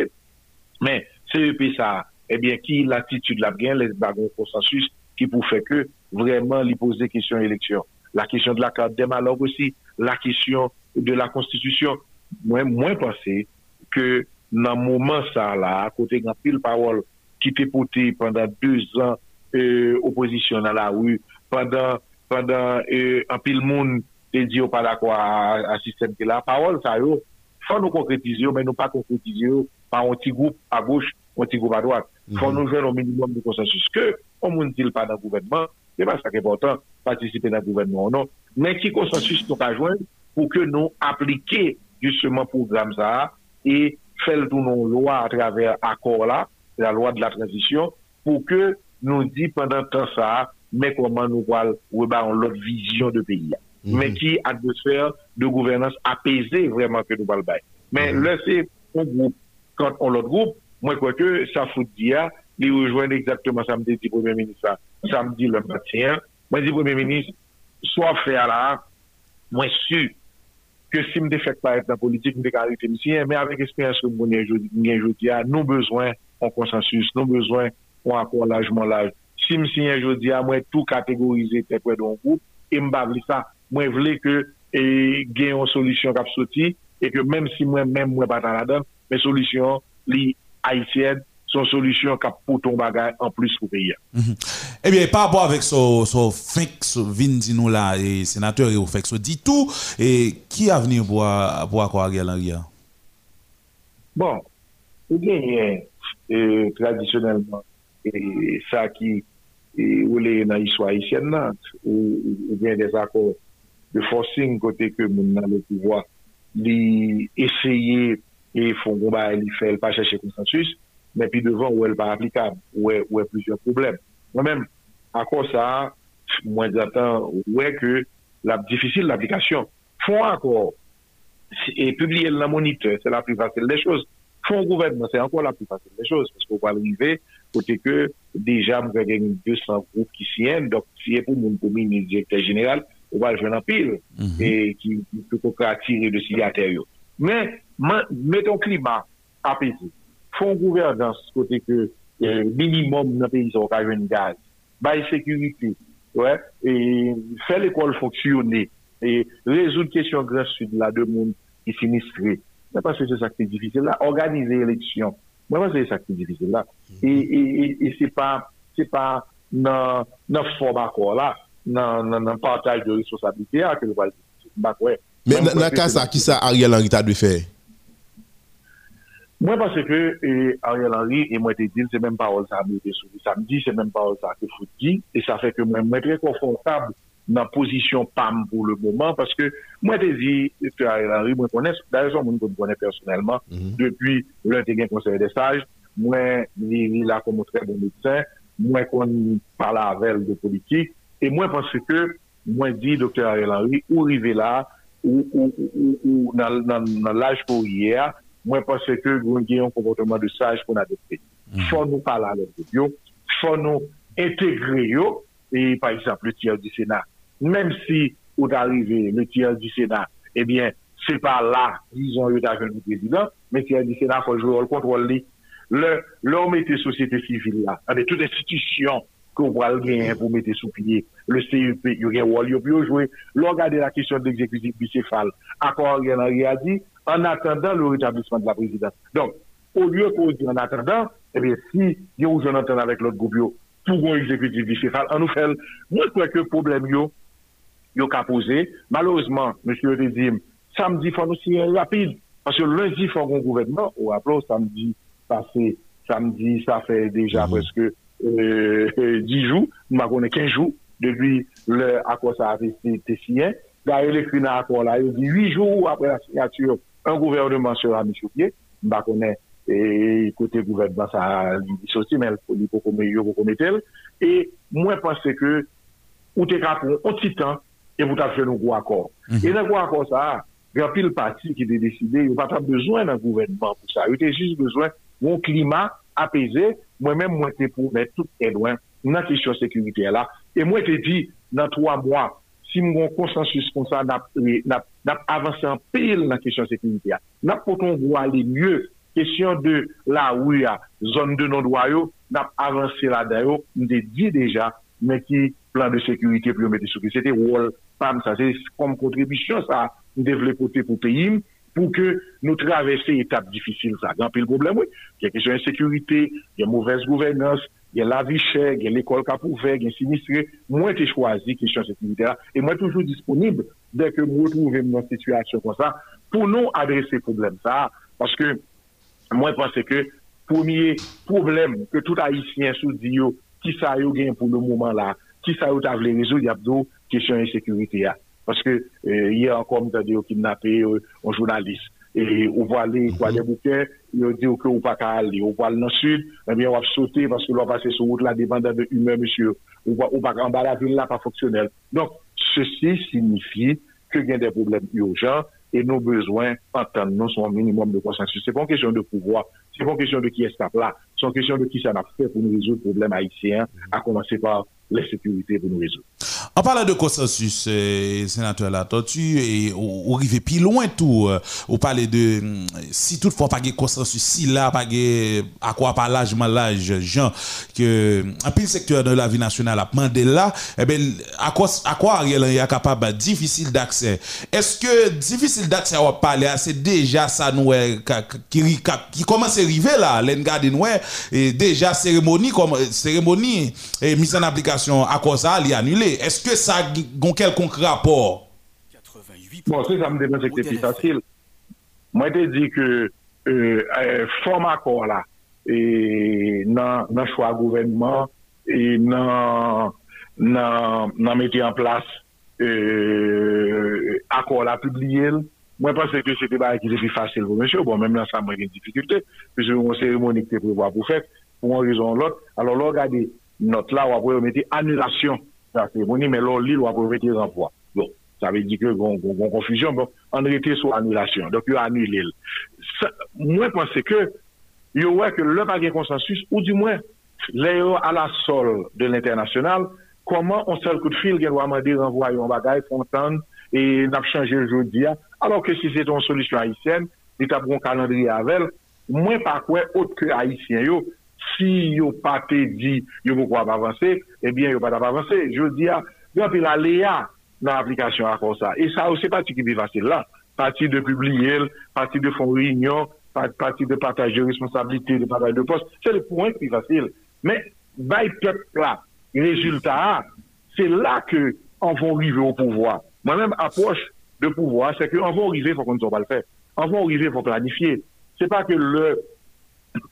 men, CEP sa, ebyen, eh ki l'atitude la gen, les bagon konsensus, ki pou fè ke, vreman li pose kisyon eleksyon. La kisyon de la karte demalog osi, la kisyon de la konstitusyon, mwen mwen pense, ke nan mouman sa la, kote gen pil pawol ki te pote pandan 2 an euh, oposisyon nan la ou, pandan euh, an pil moun te di yo pala kwa a sistem ke la, pawol sa yo, fwa nou konkretize yo, men nou pa konkretize yo, pa an ti goup a goch, an ti goup a doak, fwa nou jwen an minimum de konsensus ke, an moun dil pa nan gouvenman, se pa sa ke portan, patisipe nan gouvenman anon, men ki konsensus nou ka jwen pou ke nou aplike justement program sa a, et faire le loi à travers accord là la loi de la transition pour que nous dit pendant temps ça mais comment nous voyons l'autre vision de pays. Mhm. Mais qui atmosphère de gouvernance apaisée vraiment que nous voyons. Mais mm -hmm. là, c'est un groupe. Quand on l'autre groupe, moi, je crois que ça fout dire, il rejoint exactement samedi le Premier ministre, samedi le matin. Moi, je dis Premier ministre, soit fait à la, moi, sûr ke si mde fèk pa et la politik, mde karite msiye, mè avèk espèyans ke mwenye jodia, nou bezwen an konsensus, nou bezwen an akon lajman laj. Si msiye jodia, mwen tou kategorize te pwè don goup, e mba vli sa, mwen vle ke gen yon solisyon kap soti, e ke mèm si mwen mèm mwen patan la dan, mè solisyon li haitien, son solusyon kap pou ton bagay an plus pou peyi.
Mm -hmm. Ebyen, eh pa apwa vek so, so fek so vin di nou la, e, senatèr yo fek so di tou, e, ki aveni pou akwa agel an riyan?
Bon, ou genyen eh, tradisyonelman eh, sa ki eh, ou le nan yiswa yisyen nan, ou genyen des akor de forcing kote ke moun nan le pouvoi li eseye e fon gomba li fel pa chèche konsensus, men pi devan ou el pa aplikab, ou e plusieurs probleme. Mwen men, akor sa, mwen zatan, ou e ke la difisil l'aplikasyon. Fon akor, e publie la moniteur, se la plus facile de chose. Fon gouvernement, se ankor la plus facile de chose, parce qu'on va arriver, kote ke, deja mwen gen 200 group ki siyen, dok siye pou moun komi ni direkter general, ou va jwen apil, e ki pou koka atire de siye ateryo. Men, meton klima apesi. fon gouvernance kote ke eh, minimum nan peyi sa okajen gaz, bay sekurite, ouais, e, fè l'ekol fonksyonè, e, rezout kesyon grans sud la de moun ki sinistre. Mwen pa se se sakte difise la, organize eleksyon. Mwen pa se se sakte difise la. E se pa nan form akor la, nan partaj de responsabilite a ke nou
pal bakwe. Men nan ka sa ki sa Ariel Henry ta de fèy?
Mwen pase ke e, Ariel Henry e mwen te dil se menm parol sa mwen te souvi samdi, se menm parol sa te fout di, e sa fe ke mwen mwen tre konfrontab nan posisyon pam pou le mouman, paske mwen te di, te Ariel Henry mwen konen, da rezon mwen kon konen personelman, mm -hmm. depi lè te gen konsey de saj, mwen li la kon mwen tre bon medsen, mwen kon pala avel de politik, e mwen pase ke mwen di Dr. Ariel Henry, ou rive la, ou nan laj pou yè a, mwen pense ke goun gen yon komportman de saj kon adopte. Fon nou pala lèm de mm. yo, fon nou integre yo, e par exemple, le tiers du Sénat, mèm si ou d'arrivé le tiers du Sénat, ebyen, eh se pa la, dison yo d'ajon nou prezident, le tiers du Sénat konjou al kontrol li. Lò mette sosyete sivil la, anè tout institusyon kon pral gen pou mette sou piye, le CEP, yon gen wòl, yon pi yo jwè, lò gade la kisyon d'exekutif bicefal, akor gen an re a di, en attendant le rétablissement de la présidence. Donc, au lieu qu'on dit en attendant, eh bien, si il y a un entente avec l'autre groupe, pour un exécutif bicéphale, on nous fait, moi, je crois que le problème, yo, yo posé. Malheureusement, monsieur Redim, samedi, faut nous signer rapide. Parce que lundi, il faut un gouvernement. Ou après, samedi passé, samedi, ça fait déjà mhm. presque euh, 10 jours, nous avons 15 jours, depuis le accord ça a été signé. D'ailleurs, dans l'accord là, il dit 8 jours après la signature, un gouvernement sera mis sous pied, mba konen, e kote gouvernement sa li soti, men li pou kome yo, pou kome tel, e mwen pense ke ou mm-hmm. te kapon an titan, e mwen tap jen nou gwa akor. Mm -hmm. E nan gwa akor sa, gen pil pati ki de deside, yo pa tap bezwen nan gouvernement pou sa, yo te jis bezwen moun klima apese, mwen men mwen te pou met tout edwen nan kisyon sekurite la, e mwen te di nan 3 mwa, si mwen konsensus kon sa nap, e, nap, nap avanse an pil nan kesyon sekinite ya. Nap poton vwa li mye kesyon de la ou ya, zon de non dwayo, nap avanse la dayo, mde di deja, men ki plan de sekinite pou yo mette souke. Sete wol pam sa, se kom kontribisyon sa, mde vle pote pou peyim, pou ke nou travesse etap difisil sa. Gan pil problem, wè, ki a kesyon sekinite, ki a mouvez gouvernance, gen la vi chè, gen l'ekol kap ouve, gen sinistre, mwen te chwazi ki chan sektivite la, e mwen toujou disponib dek mwen trouve mwen situasyon kon sa, pou nou adrese problem sa, paske mwen pense ke pwemye problem ke tout haisyen sou di yo, ki sa yo gen pou le mouman la, ki sa yo ta vle rezo yapdo, ki chan sektivite ya. Paske eh, yè an kom ta de yo kimnape, euh, yo jounalist, encore, on a dit kidnappé un journaliste. Et on voit aller, quoi, les bouquets, ils dit que ou pas qu'à aller. On voit dans le sud, eh bien, on va sauter parce que l'on va passer sur route là, dépendant de humeur, monsieur. On va, on va en bas la ville là, pas fonctionnel. Donc, ceci signifie que y a des problèmes urgents et nos besoins, entendre nous, sont un minimum de consensus. C'est pas une question de pouvoir, c'est pas une question de qui est là, c'est une question de qui ça a fait pour nous résoudre le problème haïtien, à commencer par la sécurité pour nous résoudre.
En parlant de consensus, euh, sénateur La Tortue, et on arrive plus loin tout, euh, on de si toutefois pas de consensus, si là, pas à quoi pas l'âge, l'âge, Jean, que un pile secteur de la vie nationale a demandé là, eh bien, à quoi, à quoi Ariel est capable, difficile d'accès. Est-ce que difficile d'accès à parler, c'est déjà ça nous, qui, qui, commence à arriver là, l'engardé nous, et déjà cérémonie, comme, cérémonie, et mise en application négociation à cause ça, elle est annulée. Est-ce que ça a quelconque rapport
Bon, c'est ça me demande que c'est plus facile. Moi, je dis que euh, euh format accord là, et dans le choix gouvernement, et dans mettre en place euh, accord là publié, Mwen panse ke se te ba ekize pi fasil pou monsye, bon menm lan sa mwen gen difikulte, pise mwen seremoni ki te prevoa pou fèk, pou mwen rezon lot, alon lor gade note là, on va mettre annulation de la cérémonie, mais là, l'île, on va mettre renvoi. Bon, ça veut dire que bon, bon confusion, bon, on était sur annulation. Donc, il a annulé. Moi, je pense que, il y a que le pas consensus, ou du moins, les à la sol de l'international, comment on seul coup de fil, qu'il doit demander renvoi en bagaille, fontaine, et n'a changé le jour alors que si c'est une solution haïtienne, l'État prend un calendrier avec, moins par quoi autre que haïtien, yo, si yo pas te dit yo pourquoi pas avancer, eh bien yo pas avancer. Je dis à donc il a léa dans l'application à comme ça. Et ça aussi partie qui est facile là, partie de publier, partie de faire réunion, partie de partager responsabilité, de partage de poste, c'est le point qui est facile. Mais by peuple résultat, c'est là que on va arriver au pouvoir. Moi-même approche de pouvoir, c'est qu'on va arriver, faut qu'on ne soit pas le faire. On va arriver, faut planifier. C'est pas que le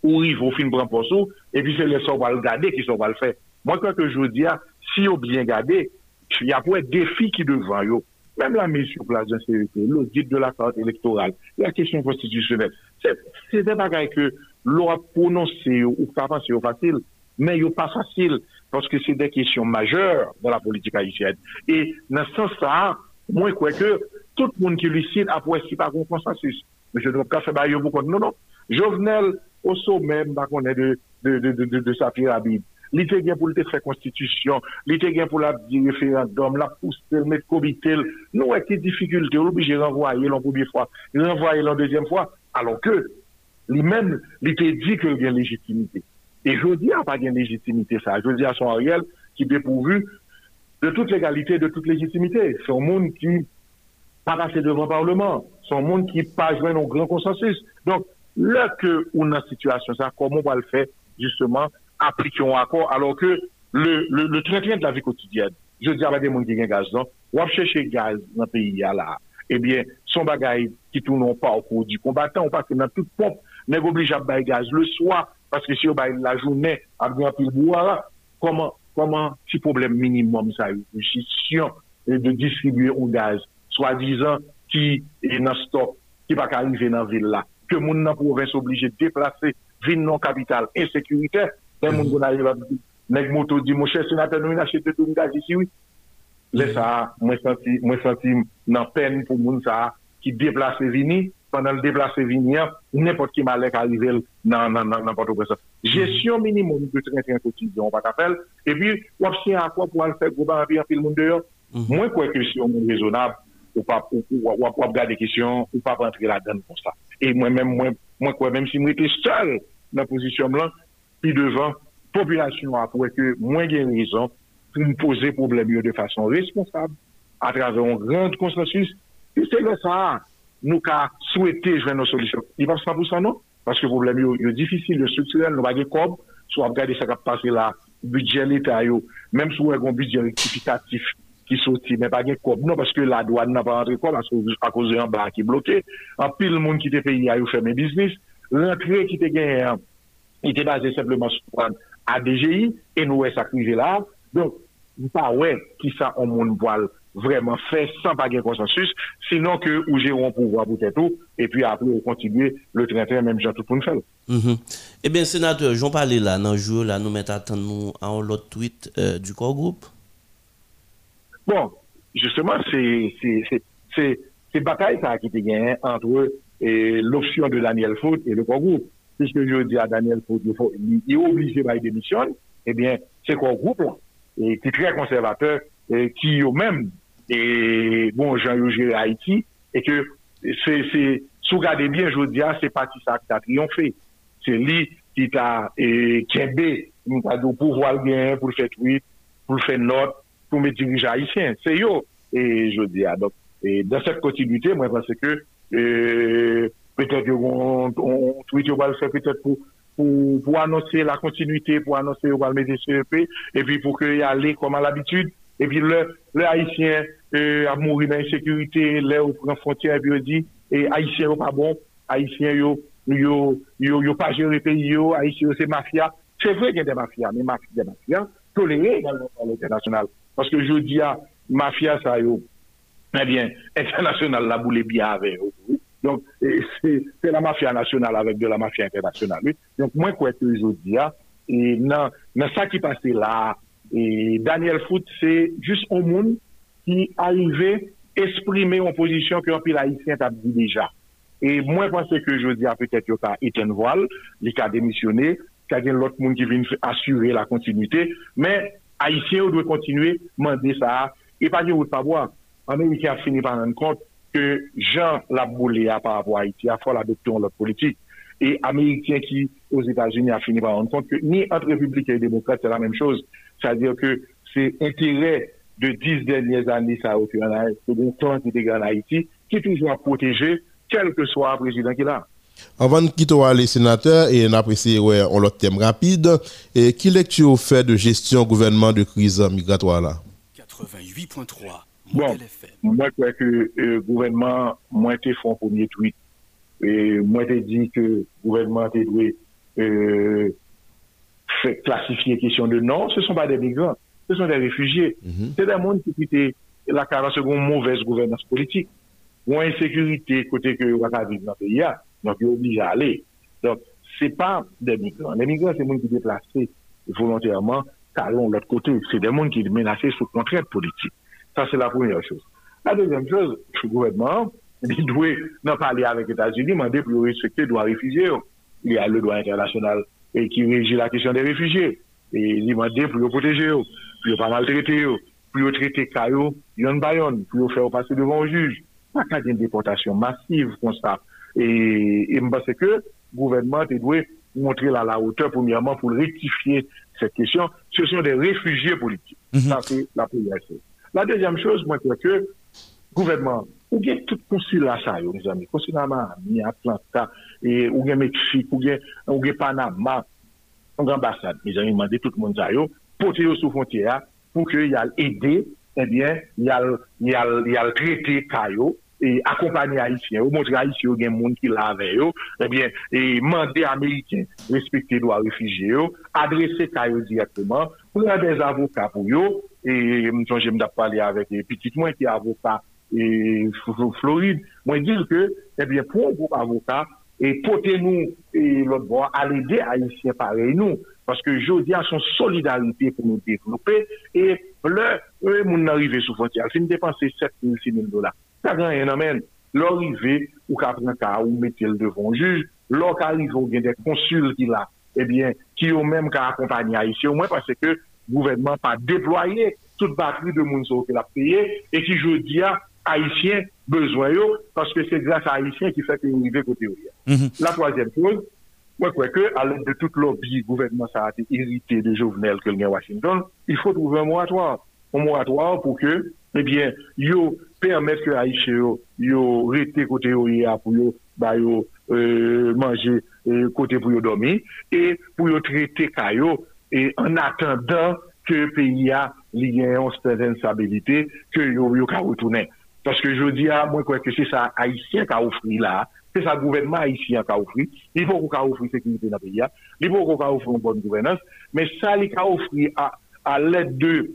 ou rivou fin pran posou, epi se le sou wale gade ki sou wale fe. Mwen kwa ke jou diya, si yo bien gade, ya pou e defi ki devan yo. Mem la mesi ou plas d'insévité, lo dit de la karte elektoral, la kesyon konstitusyonel, se de bagay ke lo a prononse yo ou kapan se yo fasil, men yo pa fasil, paske se de kesyon majeur de la politik haïtienne. E nan san sa, mwen kweke, tout moun ki lisil apwesi pa kon konsensus. Mwen se drop ka se ba yo pou kont nou nou. Jovenel, au sommet, on est de, de, de, de, de sa pyramide. L'ité pour le faire constitution, l'ité pour la référendum, la pousser, le mettre comité. Nous, avec des difficultés, on obligé de renvoyer la première fois, renvoyer la deuxième fois, alors que, lui-même, l'ité dit qu'il y a une légitimité. Et je dis à pas de légitimité, ça. Je dis à son Ariel, qui est dépourvu de toute légalité, de toute légitimité. C'est un monde qui pas passé devant le Parlement. C'est un monde qui pas joué un grand consensus. Donc, lè ke euh, ou nan situasyon sa, komon wal fè, justement, aplikyon akor, alò ke le tretien de la vi koutidienne, je di abade moun ki gen gaz nan, wap chèche gaz nan peyi ya la, eh ebyen, son bagay ki tou non pa ou kou di kombatan, ou pa ki nan tout pomp, neg oblige ap bay gaz le swa, paske si yo bay la jounen, ap gen apil bou ala, koman, koman, si problem minimum sa yon, si syon de distribuye ou gaz, swa dizan, ki nan stop, ki pa ka arrive nan vil la, ke moun nan provins oblige deplase vin non kapital insekurite, den moun kon a yevabili. Nèk moutou di, mouche senate nou inachete tou mou gazi si wik. Lè sa, mwen senti, mwen senti nan pen pou moun sa ki deplase vini, pandan deplase vini an, nèpot ki malek arivel nan, nan, nan, nan pato presa. Gestion minimum de 31 kotidyon, pat apel, epi wap si an akwa pou an fèk gouban api an pil moun deyo. Mwen kwen kresyon moun rezonab, wap wap gade kresyon, wap wap rentre la den kon sa. E mwen mèm mwen, mwen kwa mèm si mwen ete sal nan pozisyon lan, pi devan, populasyon apwe ke mwen gen rizan pou mwen pose problem yo de fason responsable a travè an grand konsensus. E se lè sa, nou ka souwete jwen nou solisyon. Di pa 100% nou, paske non? problem yo yo difisil, yo strukturel, nou bagye kob, sou ap gade sa kap pase la budget l'Etat yo, mèm sou wè gon budget rectificatif ki soti, men pa gen kob nou, paske la douan nan pa rentre kob, a koze yon ba ki bloke, an pil moun ki te peyi a yo fèmè biznis, rentre ki te gen, ki te base sepleman sou an ADGI, en wè sa krize la, donk, pa wè ki sa an moun voal vreman fè, san pa gen konsensus, sinon ke ou jè ou an pouvoa pou tètou, e pi apre ou kontinuè le trentè, mèm jan tout pou nou fèl.
Mm -hmm. Ebyen, eh senatè, joun pale la nan jou, la nou mèt atan nou an lot tweet euh, du kor group?
Bon, justement, c'est bataille ça qui était gagné entre euh, l'option de Daniel Foote et le Cogroup. Puisque je dis à Daniel Foote, il est obligé par démission, eh bien, c'est Cogroup, qui est très conservateur, et qui eux-mêmes, et bon, Jean-Eugène Haïti, et que c'est, sous garder bien, je dis à, c'est parti ça qui a triomphé. C'est lui qui t'a, et, qui a, pour voir bien, pour faire tweet, pour faire note, pour mes dirigeants haïtiens. C'est eux. Et je dis, donc, et dans cette continuité, moi, parce que, euh, peut-être qu'on on, tweet, on va le faire peut-être pour, pour, pour annoncer la continuité, pour annoncer, on va le mettre CEP, et puis pour qu'il y ait comme à l'habitude, et puis le, le haïtien, euh, a mouru dans l'insécurité, là, on prend frontière, et puis on dit, et haïtien, pas bon, haïtien, yo, yo, yo, yo, pas gérer pays, yo, haïtien, c'est mafia. C'est vrai qu'il y a des mafias, mais mafia, des mafias, tolérés dans l'international. Paske jodi a, mafya sa yo, ebyen, eh internasyonal la boule biya ave yo. Donk, se la mafya nasyonal avek de la mafya internasyonal. Donk, mwen kwe te jodi a, e nan, nan sa ki pase la, e Daniel Fout se jist o moun ki arrive esprime yon pozisyon ki yon pil haisyen ta bi deja. E mwen pense ke jodi a petet yo ka eten voal, li ka demisyone, ka gen lot moun ki vin asyure la kontinuité, men Haïtien doit continuer à demander ça. Et pas dire, pas voir. Américain a fini par rendre compte que Jean l'a boulé par rapport à Haïti, a fallu adopter notre politique. Et Américain qui, aux États-Unis, a fini par rendre compte que ni entre républicains et démocrates, c'est la même chose. C'est-à-dire que c'est intérêt de dix dernières années, ça a été en Haïti, qui est toujours à protéger, quel que soit le président qui a.
Avant de quitter les sénateurs, et on apprécie ouais, on l'autre thème rapide, et qui lecture fait de gestion gouvernement de crise migratoire là?
88.3
Bon, moi, je crois que le euh, gouvernement, moi, été fait un premier tweet. Et moi, j'ai dit que le gouvernement était doué euh, classifier question de non, ce ne sont pas des migrants, ce sont des réfugiés. Mm-hmm. C'est des gens qui étaient la carence seconde mauvaise gouvernance politique. Ou insécurité, côté que on va vivre dans le pays, donc ils sont obligés à aller. Donc, ce n'est pas des migrants. Les migrants, c'est des gens qui déplacés volontairement, car de l'autre côté, c'est des gens qui sont menacés sous contrainte politique. Ça, c'est la première chose. La deuxième chose, le gouvernement, il doit pas parler avec les États-Unis, demander pour respecter le droit réfugiés. Il y a le droit international et qui régit la question des réfugiés. Et il demande pour les protéger, pour ne pas maltraiter, pour les traiter caillou, yon bayon, pour les faire passer devant le juge. Pas qu'à une déportation massive comme ça. Et, et je pense que le gouvernement doit montrer à la hauteur, premièrement, pour rectifier cette question. Ce sont des réfugiés politiques. Mm -hmm. Ça, c'est la première chose. La deuxième chose, moi, crois que le gouvernement, ou bien tout consulat ça, mes amis, consulat Miami, Atlanta, et, ou bien Mexique, ou bien, ou bien Panama, ou ambassade, mes amis, demandé tout le monde ça, porter sous frontière pour qu'il y ait aidé, eh bien, il y a, il y a, il y a le traité e akompany Haitien, ou montre Haitien ou gen moun ki la ave yo, eh ebyen, e mande Amerikien, respekte do a refije yo, adrese kayo direktman, pou yon des avoka pou yo, e mson jem da pale avek, e pitit mwen ki avoka, e Floride, mwen dir ke, eh ebyen, pou yon group avoka, e pote nou, e lot bo, alede Haitien pare nou, paske jodi an son solidarite pou nou deklope, e ple, e moun narive sou fonti, al fin depanse 7 000, 6 000 dola, ta gran yon amen. Lò rive, ou ka pren ka ou metel devon juj, lò ka rive ou gen eh de konsul ki la, ebyen, ki yo menm ka akompany a isi, ou mwen pase ke gouvernement pa deploye tout batri de moun sou ke la peye, e ki jodi a, haïtien bezwen yo, paske se grase haïtien ki fèk yon rive kote yo. Mm -hmm. La toazèm chose, mwen kweke, alèm de tout lobby gouvernement sa ate irité de jovenel ke lè Washington, il fò trouve un moratoire. Un moratoire pou ke, ebyen, eh yo permet ke Haitien yo, yo rete kote yo ye apou yo, ba yo euh, manje euh, kote pou yo domi, e pou yo trete kayo, e an atendan ke peyi ya li gen yon stèzen stabilite, ke yo yo ka wotounen. Paske je di a, mwen kweke se sa Haitien ka ofri la, se sa gouvenman Haitien ka ofri, li pou ko ka ofri sekilite na peyi ya, li pou ko ka ofri yon bon gouvenans, men sa li ka ofri a, a let de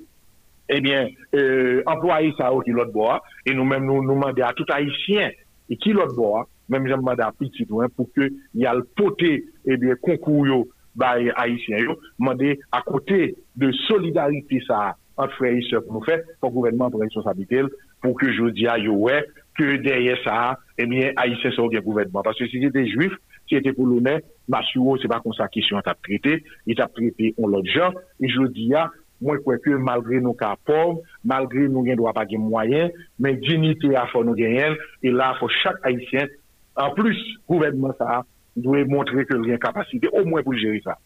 ebyen, eh employe sa ou ki lot bo a, e nou mèm nou mande a tout haïtien, e ki lot bo a, mèm jèm mande a piti nou, pou ke yal pote, ebyen, eh konkou yo bay haïtien yo, mande a kote de solidarite sa an frey se pou nou fè, pou gouvernement pou responsabilite l, pou ke jodi a yo wè, ke derye sa, ebyen, eh haïtien sa ou gen gouvernement. Paske si jete juif, si jete polonè, Masyou, se pa kon sa kisyon tap trete, e tap trete on lot jan, e jodi ya, mwen kwe ke malgre nou ka pov, malgre nou gen dwa pa gen mwayen, men genite a fò nou genyen, e la fò chak Haitien, an plus, gouvernement sa, dwe montre ke gen kapasite, ou mwen pou jeri sa.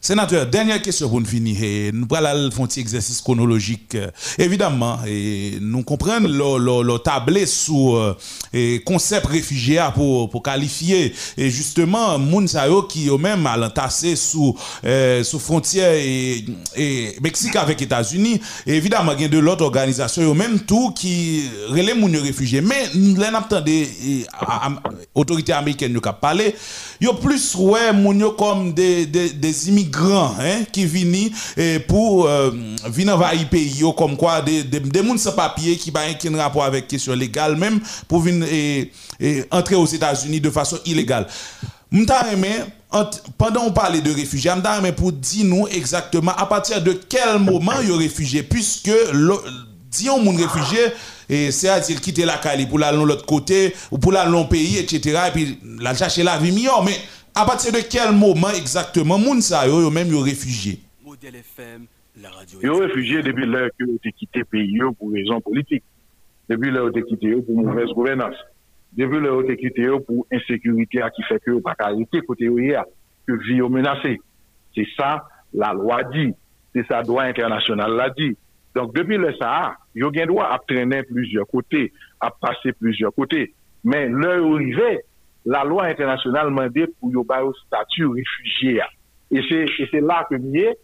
Sénateur, dernière question pour nous finir. Nous allons faire un petit exercice chronologique. Évidemment, nous comprenons le, le, tablé sous le euh, concept réfugié pour, pour qualifier et justement Mounsayo qui au même à l'entassé sous euh, sous frontière et, Mexique avec États-Unis. Évidemment, il y a de l'autre organisation même tout qui relève les réfugiés. Mais nous l'avons des autorités américaines qui ont parlé. Il y a plus ouais comme des, des, des immigrants grand hein, qui viennent eh, pour euh, venir envahir pays comme quoi des des gens sans papier qui n'ont aucun rapport avec question légale même pour venir eh, eh, entrer aux États-Unis de façon illégale. Pendant on parlait de réfugiés, mais pour dire nous exactement à partir de quel moment il y a réfugiés, puisque disons mon réfugié, c'est-à-dire quitter la Cali pour aller de l'autre côté, ou pour aller dans pays, etc. Et puis la chercher la vie meilleure. Mais à partir de quel moment exactement, moun sa yo, yo même yo réfugié
Modèle FM, la radio.
Yo réfugié depuis l'heure que ont quitté le pays pour raison politique. Depuis l'heure ont quitté pour mauvaise gouvernance. Depuis l'heure ont quitté pour insécurité qui fait que pas arrêté côté hier que vie est menacée. C'est ça la loi dit, c'est ça droit international l'a dit. Donc depuis le Sahara, yo gen droit à traîner plusieurs côtés, à passer plusieurs côtés. Mais l'heure où arrivée la loi internationale mandait pour yo bail au statut réfugié. Et c'est là que est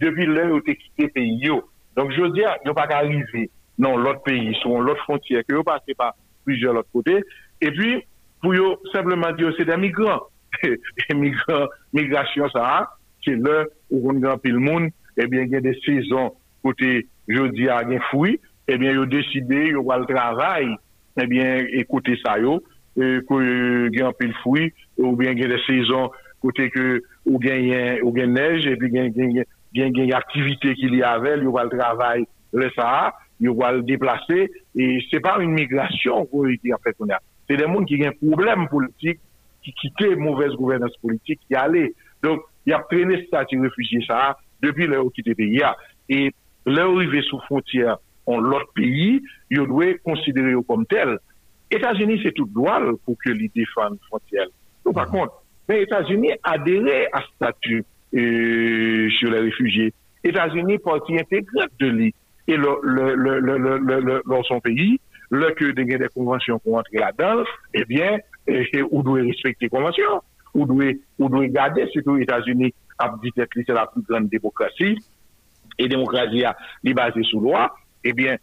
depuis l'heure où tu quitté pays yo. Donc je veux dire, yo pas arriver dans l'autre pays, sur l'autre frontière, que yo passé par plusieurs autres côtés. Et puis, pour yo simplement dire, c'est des migrants. migrants, migration ça, c'est là où on grand pile monde, et eh bien il y a des saisons côté je dis à des fouilles, et bien yo décidé, yo va le travail, eh et bien écoutez ça yo, E, e, gen apil fwi, ou bien gen de sezon kote ke ou gen nej, epi gen aktivite ki li avel, yo wal travay le Sahara, yo wal deplase, e se pa un migrasyon pou yi e, ki an fèt kon ya. Se de moun ki gen problem politik, ki kite mouvez gouvernance politik, ki ale. Donk, y ap prene stati refugie Sahara, depi le ou kite peyi ya. E le ou rive sou fontiyan an lot peyi, yo dwe konsidere yo kom tel. États-Unis, c'est tout droit pour que les défendent frontières. Donc, par mhm. contre, les États-Unis adhéraient à ce statut euh, sur les réfugiés. États-Unis partie intégrante de lui. Et le, le, le, dans son pays, là que des, des conventions pour entrer là-dedans, eh bien, eh, on doit respecter les conventions. On doit, on doit garder, surtout les États-Unis, c'est la plus grande démocratie. Et démocratie, est basée sous loi. Eh bien,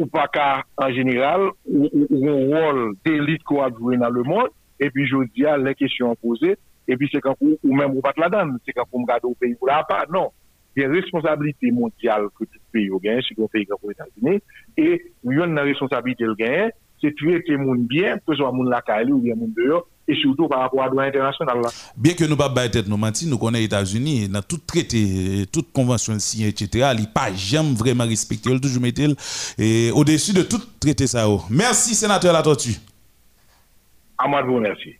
ou pa ka an general, ou yon rol delit ko adjouye nan le moun, epi jodi a le kesyon pose, epi se kan pou ou men mou pat la dan, se kan pou mou gade ou peyi pou la pa, non. De responsabilite mondial ke tout peyi ou gen, se kon peyi kan pou etatine, e yon nan responsabilite ou gen, se tuye ke moun bien, pou so a moun la ka ele ou bien moun deyo, et surtout par rapport à la loi internationale.
Bien que nous ne pas tête nous mentir, nous connaissons les États-Unis, dans tout traité, toute convention signée, etc., ils pas jamais vraiment respecté, toujours mis au-dessus de tout traité ça. Merci, sénateur La Tortue.
À moi de vous remercier.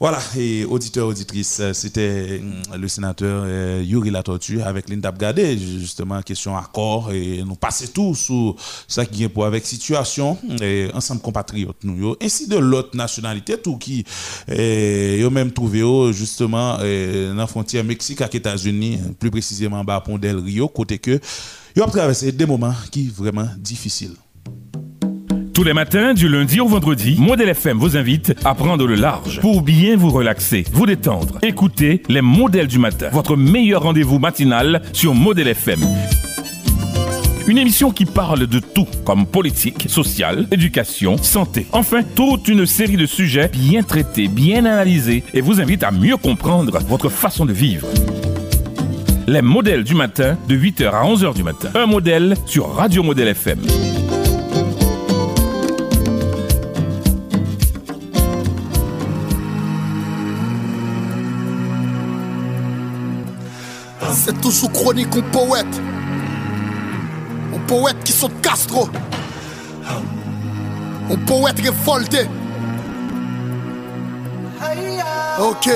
Voilà, et auditeur, auditrice, c'était hum, le sénateur euh, Yuri Latortu avec Linda Bgadé, justement, question accord, et nous passons tout sur ça qui est pour avec situation, et ensemble compatriotes, nous, ainsi de l'autre nationalité, tout qui, et, ont même trouvé, justement, dans la frontière Mexique avec États-Unis, plus précisément, à Pont del Rio, côté que, ils ont traversé des moments qui sont vraiment difficiles.
Tous les matins, du lundi au vendredi, Modèle FM vous invite à prendre le large pour bien vous relaxer, vous détendre. Écoutez les modèles du matin, votre meilleur rendez-vous matinal sur Modèle FM. Une émission qui parle de tout, comme politique, sociale, éducation, santé. Enfin, toute une série de sujets bien traités, bien analysés et vous invite à mieux comprendre votre façon de vivre. Les modèles du matin, de 8h à 11h du matin. Un modèle sur Radio Modèle FM.
C'est toujours chronique un poète. Un poète qui saute Castro. Un poète révolté. Ok.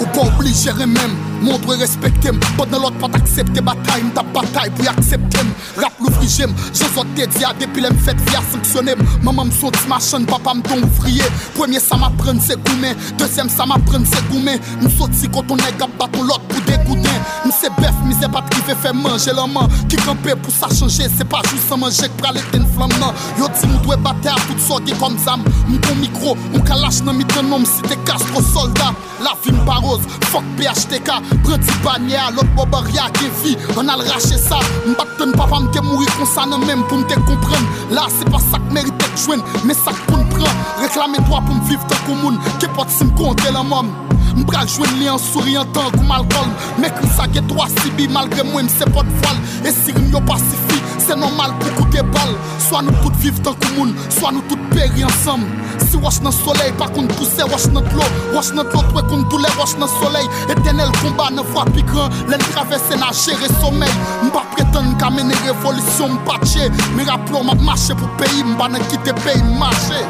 Ou pas obligé même. Moun dwe respekte m, bod nan lot pat aksepte batay M da batay pou y aksepte m Rap louvri jem, jezot dedya Depi lem fet via sanksyone m Maman m son ti machan, papa m don ouvriye Premye sa m apren se goumen Dezyem sa m apren se goumen M soti koton e gap baton lot pou degouden M se bef, mi se pat ki ve fe manje laman Ki kampe pou sa chanje Se pa jou sa manje k prale ten flam nan Yo ti m dwe bate a tout so ge kom zam M kon mikro, m kalash nan mi ten nom Si te kastro soldat. La vi m baroz, fok PHTK Breti panye a lot bobarya ke vi An al rache sa Mbak ten papa mte mouri konsa nan menm pou mte kompren La se pa sak merite jwen Me sak pou mpren Reklame toa pou mviv te koumoun Ke pot si mkonte la mom? Mbral jwen li an souri an tan kou mal kolm Mek mi sa ge toa si bi malgre mwen mse pot voal E si rim yo pasifi Se normal pou koute bal Soa nou tout viv tan koumoun Soa nou tout peri ansam Si wash nan soleil pa koun pousse wash nan tlo Wash nan tlo twe koun doule wash nan soleil. Etenel komba nan vwa pi gran Len travese na jere sommeil. Mba preten ka mene revolisyon mpache Mi raplo map mache pou peyi Mba nan kite peyi mache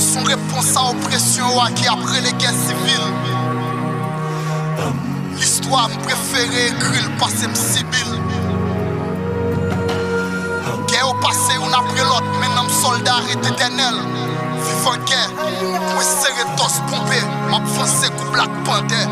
Son repons a opresyon wak ki apre le gen sivil L'histoire m prefere ekri l'pase m sibil Gen ou pase yon apre lot men nam soldari de denel Vivan gen, mwen sere tos pompe, map franse kou blak pande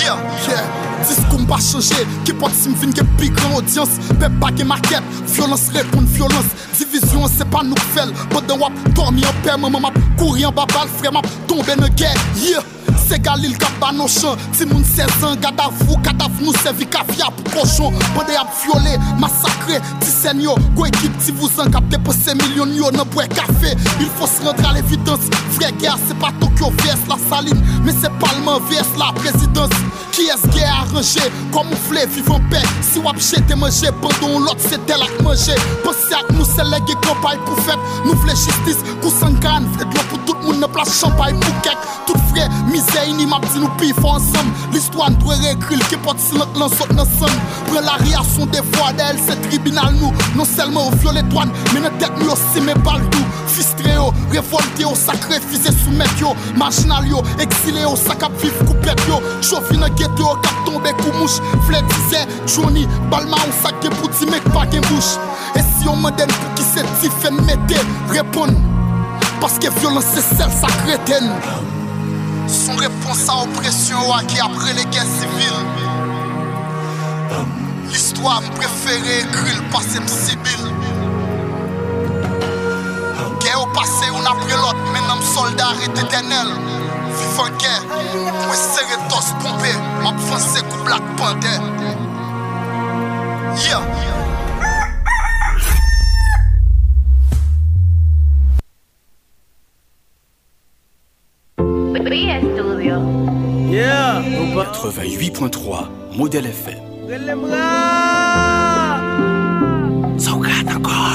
Yeah, yeah. Discours pas changé, qui porte si m'vin que plus grand audience. Pep pas que maquette, violence répond violence. Division, c'est pas nous qui fait. Bon de wap, dormi en paix, maman m'a couru en babal, frère m'a tombé dans guerre. Yeah. Se galil kap ba nos chan Ti moun 16 an, gada vou, gada vnou Sevi kavya pou koshon Bode ap viole, masakre, ti sen yo Go ekip ti vouzan kap depose milyon yo Nan bwe kafe, il fos rendre al evidans Vre gère, se pa Tokyo vs la saline Me se palman vs la prezidans Ki es gè arranje, kom ou vle viv an pe Si wap jete manje, bandon lot se tel ak manje Pense ak nou se lege kompay pou fet Nou vle jistis, kousan kan Vle dlo pou tout moun ne plas champay pou kek Tout vre, mise Ini map di nou pi fò ansam L'histoire nou dwe rekril Ki pot silent lan sot nan la reaksyon de fwa de el Se tribunal nou Non selman ou viole douane Men nan tek nou si me bal dou Fistre yo, revolte yo Sakrefize soumet yo Marginal yo, eksile yo Sakap viv koupet yo. Chofi nan yo tombe kou mouch Fle dizè, jouni, balma ou sak gen pou ti mek pa gen bouch E si yon mèden pou ki se ti fèn mète, repon Paske violans se sel sa kreten Son repons sa opresyon wak e apre le gen sivil L'histoire m prefere ekril pase m sibil Gen ou pase yon apre lot non, men am soldat etenel Vivant guerre, moi serré tos pompé, m'a foncé coup Black Panther. Yeah.
Studio.
Yeah. 88.3, modèle FM.
Saugat encore.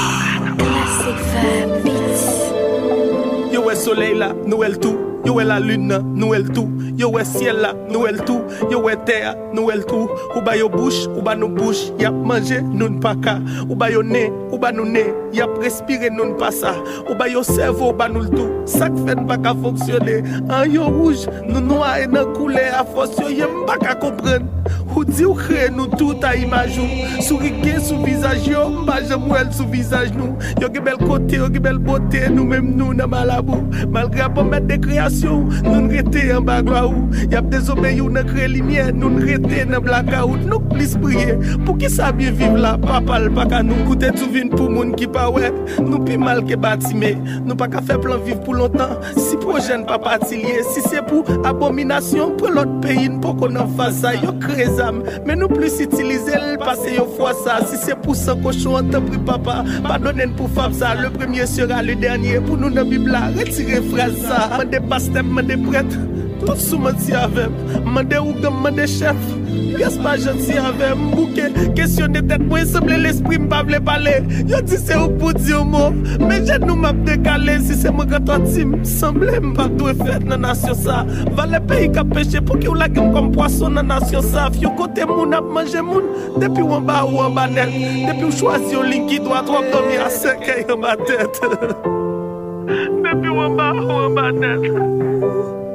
Classic Fab Beats.
Yo, ouais, soleil là, Noël tout. Yo est la lune, nous elle tout. Yo est ciel là, nous elle tout. Yo est ter, nou el tou Ou ba yo bouch, ou ba nou bouch Yap manje, nou n'pa ka Ou ba yo ne, ou ba nou ne Yap respire, nou n'pa sa Ou ba yo servo, ou ba nou l'tou Sak fe n'pa ka fonksyone An yo rouj, nou noa e nan koule A fos yo ye m'pa ka kompren Ou di ou kre nou tout a imaj ou. Sou rike sou vizaj yo Mba jem ou el sou vizaj nou Yo ge bel kote, yo ge bel bote Nou mem nou nan malabou Malgra pou met de kreasyon Nou n'rete an bagla ou. Yap dezome you nan kre limyen nous rete dans blackout. Nous plus prier pour qui ça bien vivre là, papa le pas nous coûter tout vin pour monde qui pas ouais. Nous plus mal que bâtimé, nous pas qu'à faire plan vivre pour longtemps. Si projet pas partilier, si c'est pour abomination pour l'autre pays, pour qu'on en fasse ça, yo crée mais nous plus utiliser le passé une fois ça. Si c'est pour ça cochon, on t'a pris papa. Pardonnez pour faire ça. Le premier sera le dernier. Pour nous, dans Bible, retirez phrase ça. Mandez pasteur, Mwen sou mwen ti avem, mwen de ou gom mwen de chef. Yes pa janti avem, mbouke Kesyon de tet mwen seble l'esprit mpa vle pale. Yo di se ou pou di ou mou. Men jen nou map dekale Si se mwen gato tim, semble mpa dwe fet nan nasyon sa. Vale peyi ka peche pou ki ou lagem kom poason nan nasyon sa. Fyo kote moun ap manje moun Depi ou an ba ou an ba net. Depi ou chwazi ou linki doat wap domi a sekay an ba tet. Depi ou an ba ou an ba net.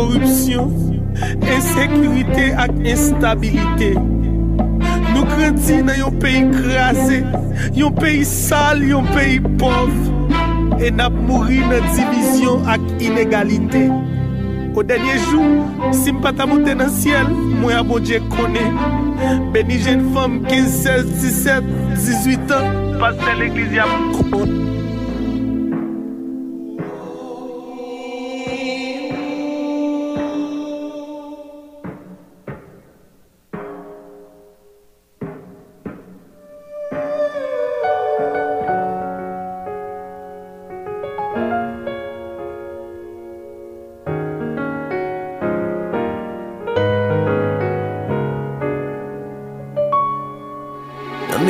korupsyon insécurité et instabilité. Nous grandissons dans un pays écrasé, un pays sale, un pays pauvre. Et nous mourons dans division et inégalité. Au dernier jour, si je ne pas monter dans le ciel, moi, bon Dieu connaît. Béni jeune femme 15, 16, 17, 18 ans, passe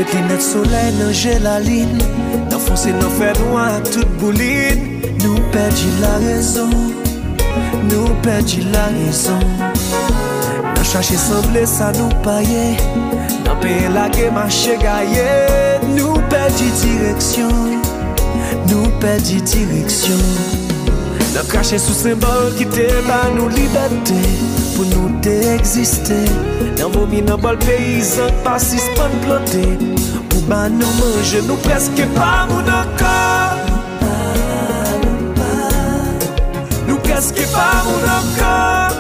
Lèkè net
soley nan jelaline Nan fonse nan fè noua tout bouline. Nou pèdi la rezon Nou pèdi la rezon Nan chache semblè sa nou paye Nan peye lage mache gaye Nou pèdi direksyon Nou pèdi direksyon Nan kache sou sembol ki te ba nou libetè pou nou te egziste. Nan vomi nan bol peyizan pasis pan plote. Pou ba nou manje nou preske pa moun ankor Nou preske pa moun ankor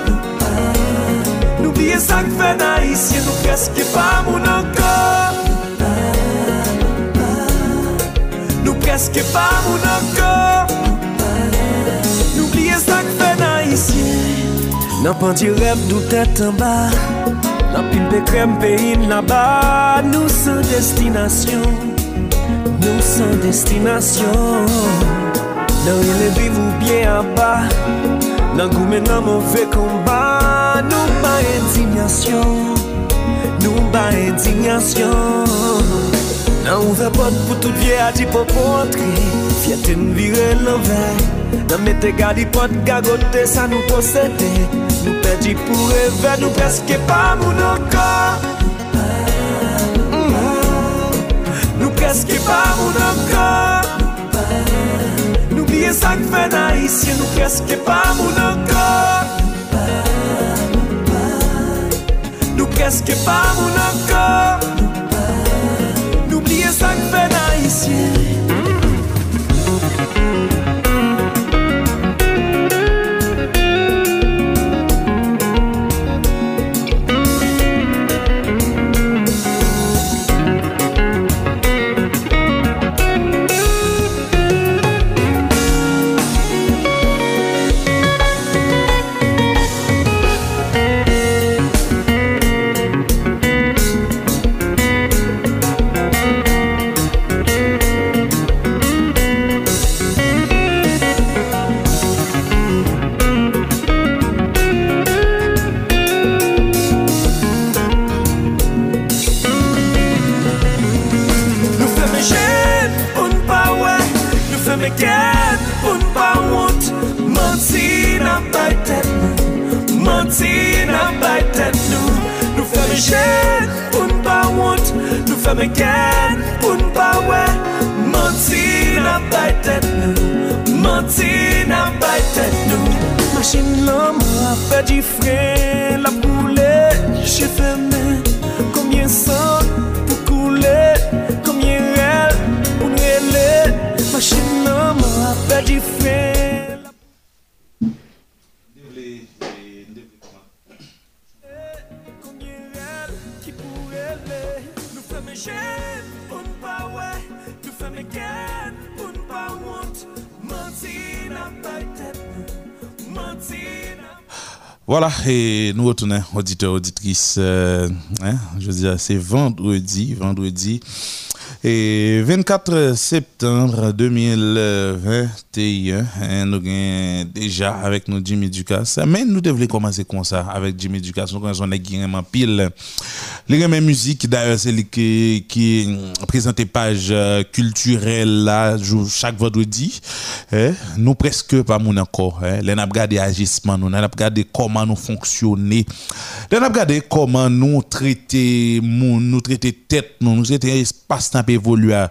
Nou biye sak fe na isye nou preske pa moun ankor Nou preske pa moun ankor Nou biye sak fe na isye. Nan pandi rep nou tèt an ba Nan pimpe krem pe im nan ba. Nou san destinasyon Nou san destinasyon. Nan rele vivou bie an ba Nan goumen nan mouve komba. Nou ba indignasyon Nou ba indignasyon. Nan ouve pot pou tout vie a di pou pou antri Fiat en vire l'envers. Nan mette gadi pot gagote sa nou posete Nou pedi pou revè, nou peske pa moun ankor mm-hmm. Nou peske pa moun ankor Nou blye sak fè na isye, nou peske pa moun ankor Nou peske pa moun ankor Nou blye sak fè na isye. chen pou n'pa wont Nou fèmè gen pou n'pa wè Manti nan bay tèt nou Manti nan bay tèt nou Machin l'om apè di fre La boule jè fèmè Koumyen san pou koule Koumyen rel pou nwele Machin l'om apè di fre
Voilà, et nous retournons, auditeurs, auditrices. euh, hein, je veux dire, c'est vendredi, vendredi. Et 24 septembre 2021, hein, nous avons déjà avec nous Jimmy Ducasse. Mais nous devons commencer comme ça avec Jimmy Ducasse. Nous qui vraiment pile. Les mêmes musique, d'ailleurs, c'est lui qui, présente page euh, culturelle là, chaque vendredi. hein. Nous presque pas mon encore. Hein. Nous avons regardé agissement, nous avons regardé comment nous fonctionner. Nous avons regardé comment nous traiter nous traiter tête, nous, nous traiter espace n'a pas évolué.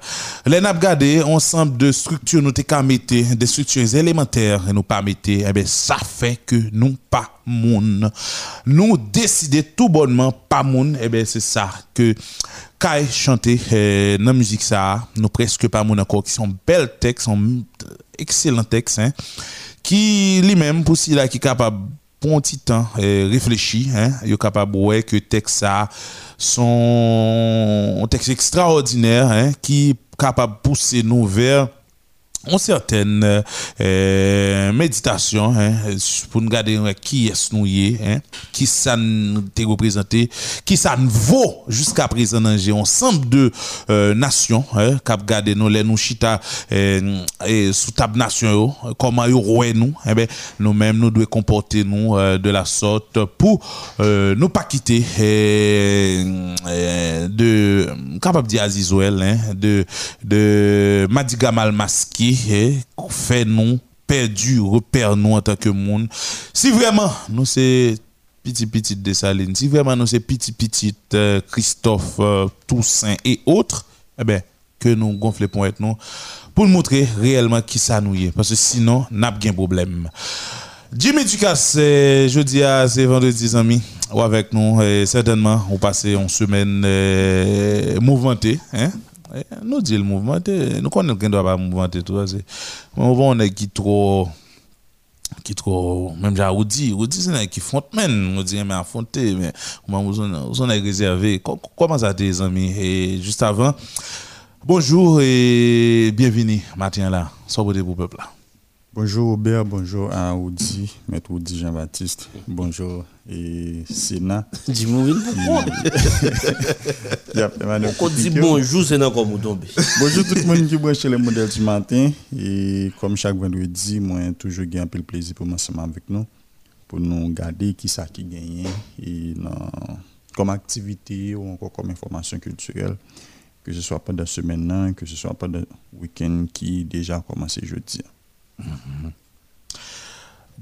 Les n'a gardé ensemble de structures nous qu'à mettre, des structures élémentaires et nous pas mettre, eh bien, ça fait que nous pas monde. Nous décider tout bonnement pas monde, eh bien, c'est ça que Kai chanter eh, dans la musique ça, nous presque pas monde encore qui sont belles textes, sont euh, excellents textes hein, qui lui-même pour s'il qui capable pour un petit temps eh, réfléchi hein yo capable ouais que texte ça son un texte extraordinaire hein qui capable pousser nous vers une certaine euh, euh, méditation hein, pour nous garder euh, qui est nous hein, qui ça nous représenté, qui ça nous vaut jusqu'à présent dans ensemble de euh, nations, hein, cap garder nous les nous chita euh, et sous table nation comment yo roué nous, eh ben nous-mêmes nous devons comporter nous euh, de la sorte pour euh, nous pas quitter euh, de capable dire Azizouel hein, de de Madigamal masqué eh, fait nous perdu repère nous en tant que monde. Si vraiment nous c'est petit petit Dessalines si vraiment nous c'est petit petit euh, Christophe euh, Toussaint et autres eh ben que nous gonfler pour être nous pour nous montrer réellement qui ça nous est. Parce que sinon n'a pas de problème. Jimmy Ducasse, euh, jeudi à c'est vendredi, amis, ou avec nous, euh, certainement, on passe une semaine euh, mouvementée, hein? Eh, Nous dit le mouvementé, nous connaissons qu'on doit pas mouvementer tout ça. c'est- On est qui trop, qui trop, même j'ai ou dit c'est un qui on dit mais affronter, mais on on est réservé. Co- Comment ça tes amis? Et juste avant, bonjour et bienvenue, matin là, soit pour le peuple là.
Bonjour Robert, bonjour à Audi, maître Audi Jean-Baptiste, bonjour et Sénat.
Dis-moi, oui,
On
dit bonjour, c'est dans comme tomber.
Bonjour tout le monde qui branche les modèles du matin. Et comme chaque vendredi, moi, toujours gain un peu le plaisir pour m'ensemble avec nous, pour nous regarder qui ça qui gagne et comme activité ou encore comme information culturelle, que ce soit pendant la semaine, que ce soit pendant le week-end qui déjà commencé jeudi.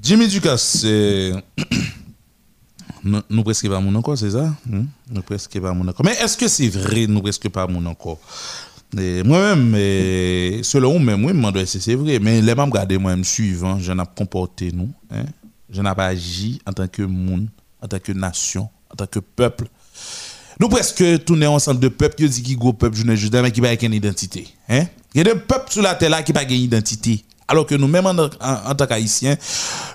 Jimmy Ducasse, nous, nous presque pas mon encore, c'est ça? Hmm? Nous presque pas mon encore. Mais est-ce que c'est vrai, nous presque pas mon encore? Moi-même, selon moi-même, moi, je me demande si c'est vrai. Mais les membres regardez moi-même suivant, je n'ai pas comporté nous. Hein? Je n'ai pas agi en tant que monde, en tant que nation, en tant que peuple. Nous presque tournons ensemble de peuples qui dit qui gros peuple, je ne juda, mais qui n'a pas une identité. Hein? Il y a des peuples sur la terre là qui n'ont pas une identité. Alors que nous, même en, tant qu'haïtiens,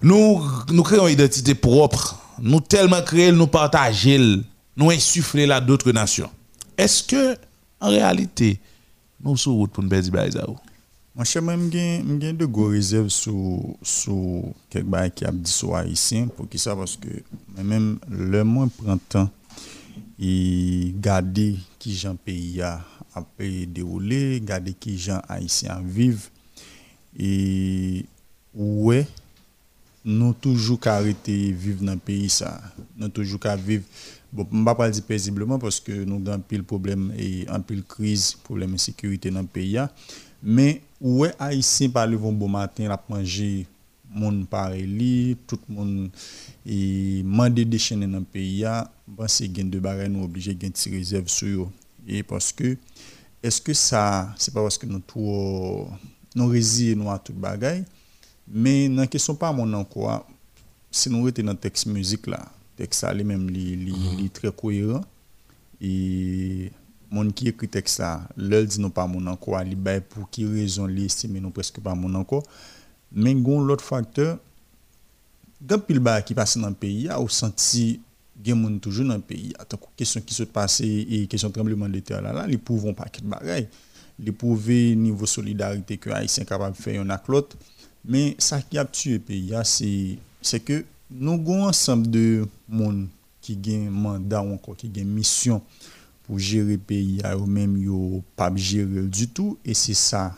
nous, créons une identité propre. Nous tellement créons, nous partageons, nous insufflons là d'autres nations. Est-ce que, en réalité, nous sommes route pour nous perdre?
Moi, je même j'ai de gros réserves sur sur quelque chose qui a dit sur haïtien pour qui ça? Parce que même le moins prend temps et garder qui gens pays a qui gens haïtiens vivent et ouais nous toujours qu'à arrêter vivre dans le pays ça nous toujours qu'à vivre bon on va pas dire paisiblement parce que nous avons pile problème et un pile crise problème de sécurité dans le pays mais ouais haïtien par le bon matin la manger monde pareil tout le monde et demander déchaîner dans le pays ben c'est gain de barre nous obligé gain de réserve sur et parce que est-ce que ça c'est pas parce que nous tout nous résilions à toute bagaille. Mais dans question pas mon encore si nous étions dans texte musique là texte ça lui-même li, li, li très cohérent. Et mon qui écrit texte ça leur dit non pas mon encore li bay pour qui raison li estime non presque pas mon encore mais gon l'autre facteur quand pile qui passe dans le pays a senti gen moun toujours dans le pays. Tant question qui se passe et question tremblement de terre là là ils pouvons pas quitter bagaille les prouver niveau solidarité que haïtien capable faire un avec l'autre. Mais ça qui a tué le pays c'est que nous avons ensemble de monde qui ont mandat ou encore ont mission pour gérer le pays. Ou même yo pas gérer du tout. Et c'est ça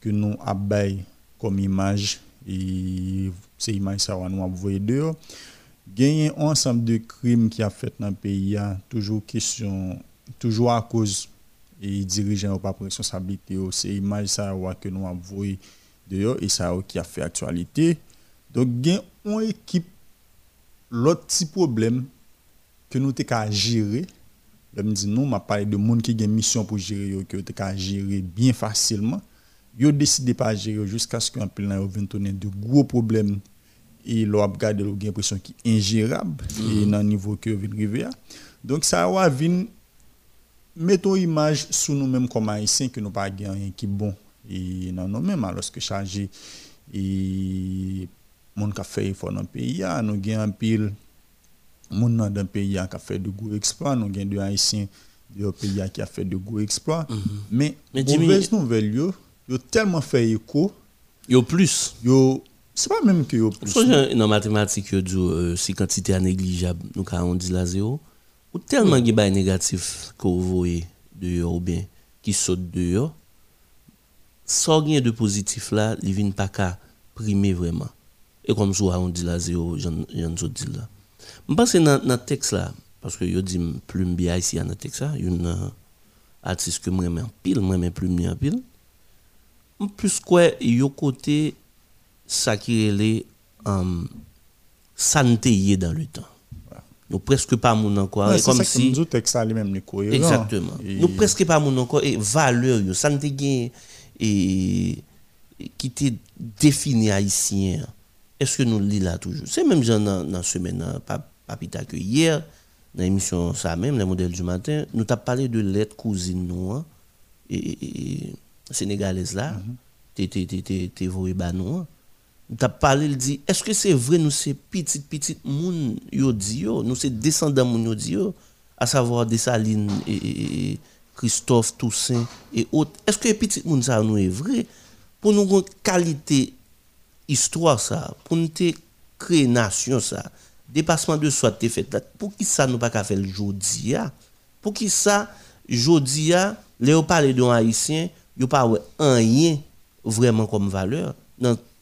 que nous avons comme image. Et c'est image ça nous envoyer dehors gagner un ensemble de crimes qui a fait dans le pays. Toujours à cause et dirigeants pas responsabilité c'est image ça que nous envoyer dehors et ça qui a fait actualité. Donc gain une équipe l'autre petit problème que nous avons gérer. Je me dis non m'a parlé de monde qui a une mission pour gérer tu qu'à gérer bien facilement. Yo décidé pas gérer jusqu'à ce qu'un plan vienne tourner de gros problèmes. Et l'on a regardé l'impression qui est ingérable et dans niveau que vient donc ça va venir mettons image sur nous-mêmes comme haïtiens que nous pas rien qui bon. Et non nous-mêmes alors que chargé et monde qui fait effort dans pays ah, nous gagne un pile. Monde dans le pays qui fait de gros exploits nous gagne de haïtiens de pays qui a fait de gros exploits. Mm -hmm. mais mais mauvaise nouvelle yo yo tellement fait écho.
Yo plus.
Yo c'est pas même que yo plus.
so, non mathématiques yo dit euh, si quantité négligeable nous on dit la zéro ou tellement de mm. négatif que vous voyez dehors ou bien qui saute dehors sans rien de positif là il vient pas primer vraiment et comme ça on dit la zéro j'en dit là je pense que dans le texte là parce que je dis plume bien ici dans le texte là une euh, artiste que moi en pile moi même plume en pile plus quoi yo côté ça qui est um, santé dans le temps nous presque pas mon encore
ouais,
comme
si nous texte ça même
exactement. Et... nous presque pas mon encore et valeur yo santé et qui était défini haïtien. Est-ce que nous le là toujours? C'est même genre dans la semaine pas pas que hier dans l'émission ça même les modèles du matin nous t'a parlé de lettre cousine nous hein, et, sénégalaise là t'es t'es t'es t'es voué bah nous t'a parlé il dit est-ce que c'est vrai nous c'est petit petit moun yo dit nous c'est descendants moun yo à savoir Dessalines et, Christophe Toussaint et autres. Est-ce que petit moun ça nous est vrai? Pour nous une qualité histoire ça pour nous créer nation ça dépassement de soi t'es pour qui ça nous pas qu'à faire le pour qui ça jodi les parler de haïtien yo pas rien vraiment comme valeur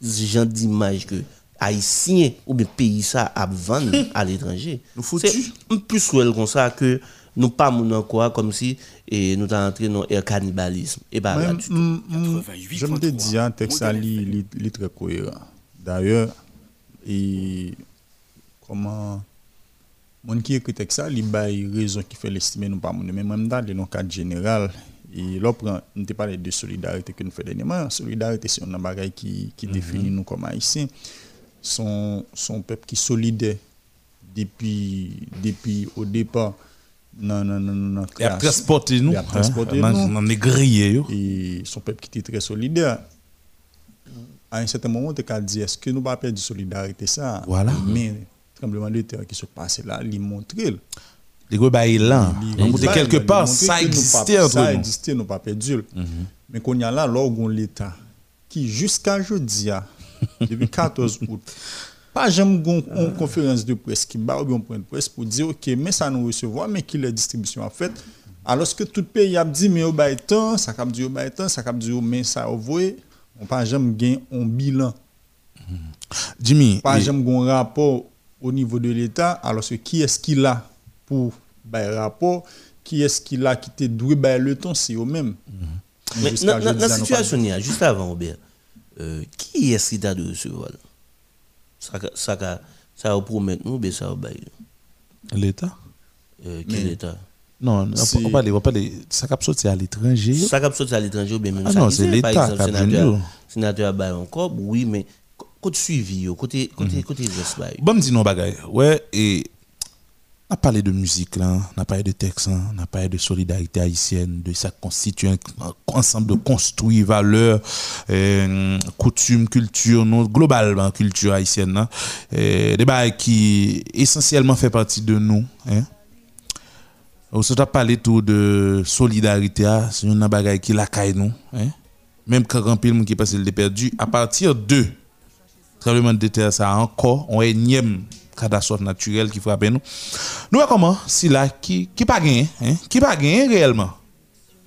genre d'image que haïtien ou bien pays ça à vendre à l'étranger. C'est plus comme ça que nous pas mon quoi comme si et nous entré dans le cannibalisme. Et là
je me dis un texte est très cohérent. D'ailleurs et comment mon qui écrit texte ça il y a raison qui fait l'estimer nous pas mais même dans le cadre général et là, on te parle de solidarité que nous faisons dernièrement. Solidarité, c'est un bagage qui, qui mm -hmm. définit nous comme haïtiens. Son, son peuple qui est solidaire depuis, depuis au départ. Non, non, non, non.
Il a transporté nous. Il a transporté nous. On est grillé.
Et son peuple qui était très solidaire. À un certain moment, on a dit est-ce que nous ne pas perdre de solidarité ça?
Voilà.
Mais tremblement de terre qui se passe là, il montre
les gros bails là. Quelque part, ça existait entre
nous. Ça existait, nous pas perdu. Mais qu'on y a là, l'orgon l'État, qui jusqu'à aujourd'hui, depuis 14 août, pas jamais une conférence de presse qui bat un point de presse pour dire, OK, mais ça nous recevoir, mais qui la distribution en fait? Alors que tout pays a dit, mais au bail temps, ça cap dit au bail temps, ça cap dit mais ça au voyez, on pas jamais gagné un bilan.
Jimmy.
Pas jamais un rapport au niveau de l'État, alors que qui est-ce qu'il a pour le rapport, qui est-ce qui a quitté? Doué le temps, c'est eux-mêmes.
Mais dans la situation, juste avant, Robert, euh, qui est-ce qui t'a de recevoir Ça, ça, ça va promettre nous, mais ça va bailler.
L'État?
Euh, Quel État
non, on va parler, on va parler, ça cap sorti à l'étranger.
Ça cap sorti à l'étranger, bien même
ah non, c'est l'État qui a
sénateur, sénateur a encore, oui, mais côté suivi, côté, côté, -hmm. côté
Bon, me dis non, bagaille. Ouais, et on a parlé de musique, on a parlé de texte, hein, on a parlé de solidarité haïtienne, de ça constitue un ensemble de construits, valeurs, euh, coutumes, culture, non, globalement, culture haïtienne. Hein, et des bails qui essentiellement fait partie de nous. Hein. On se parlé tout de solidarité, hein, c'est une bagaille qui la caille nous. Hein. Même quand un film qui passe le perdu, à partir de tremblement de terre, ça a encore un énième catastrophe naturelle qui frappe nous. Nous comment si là qui qui pas gagné hein qui pas gagné réellement.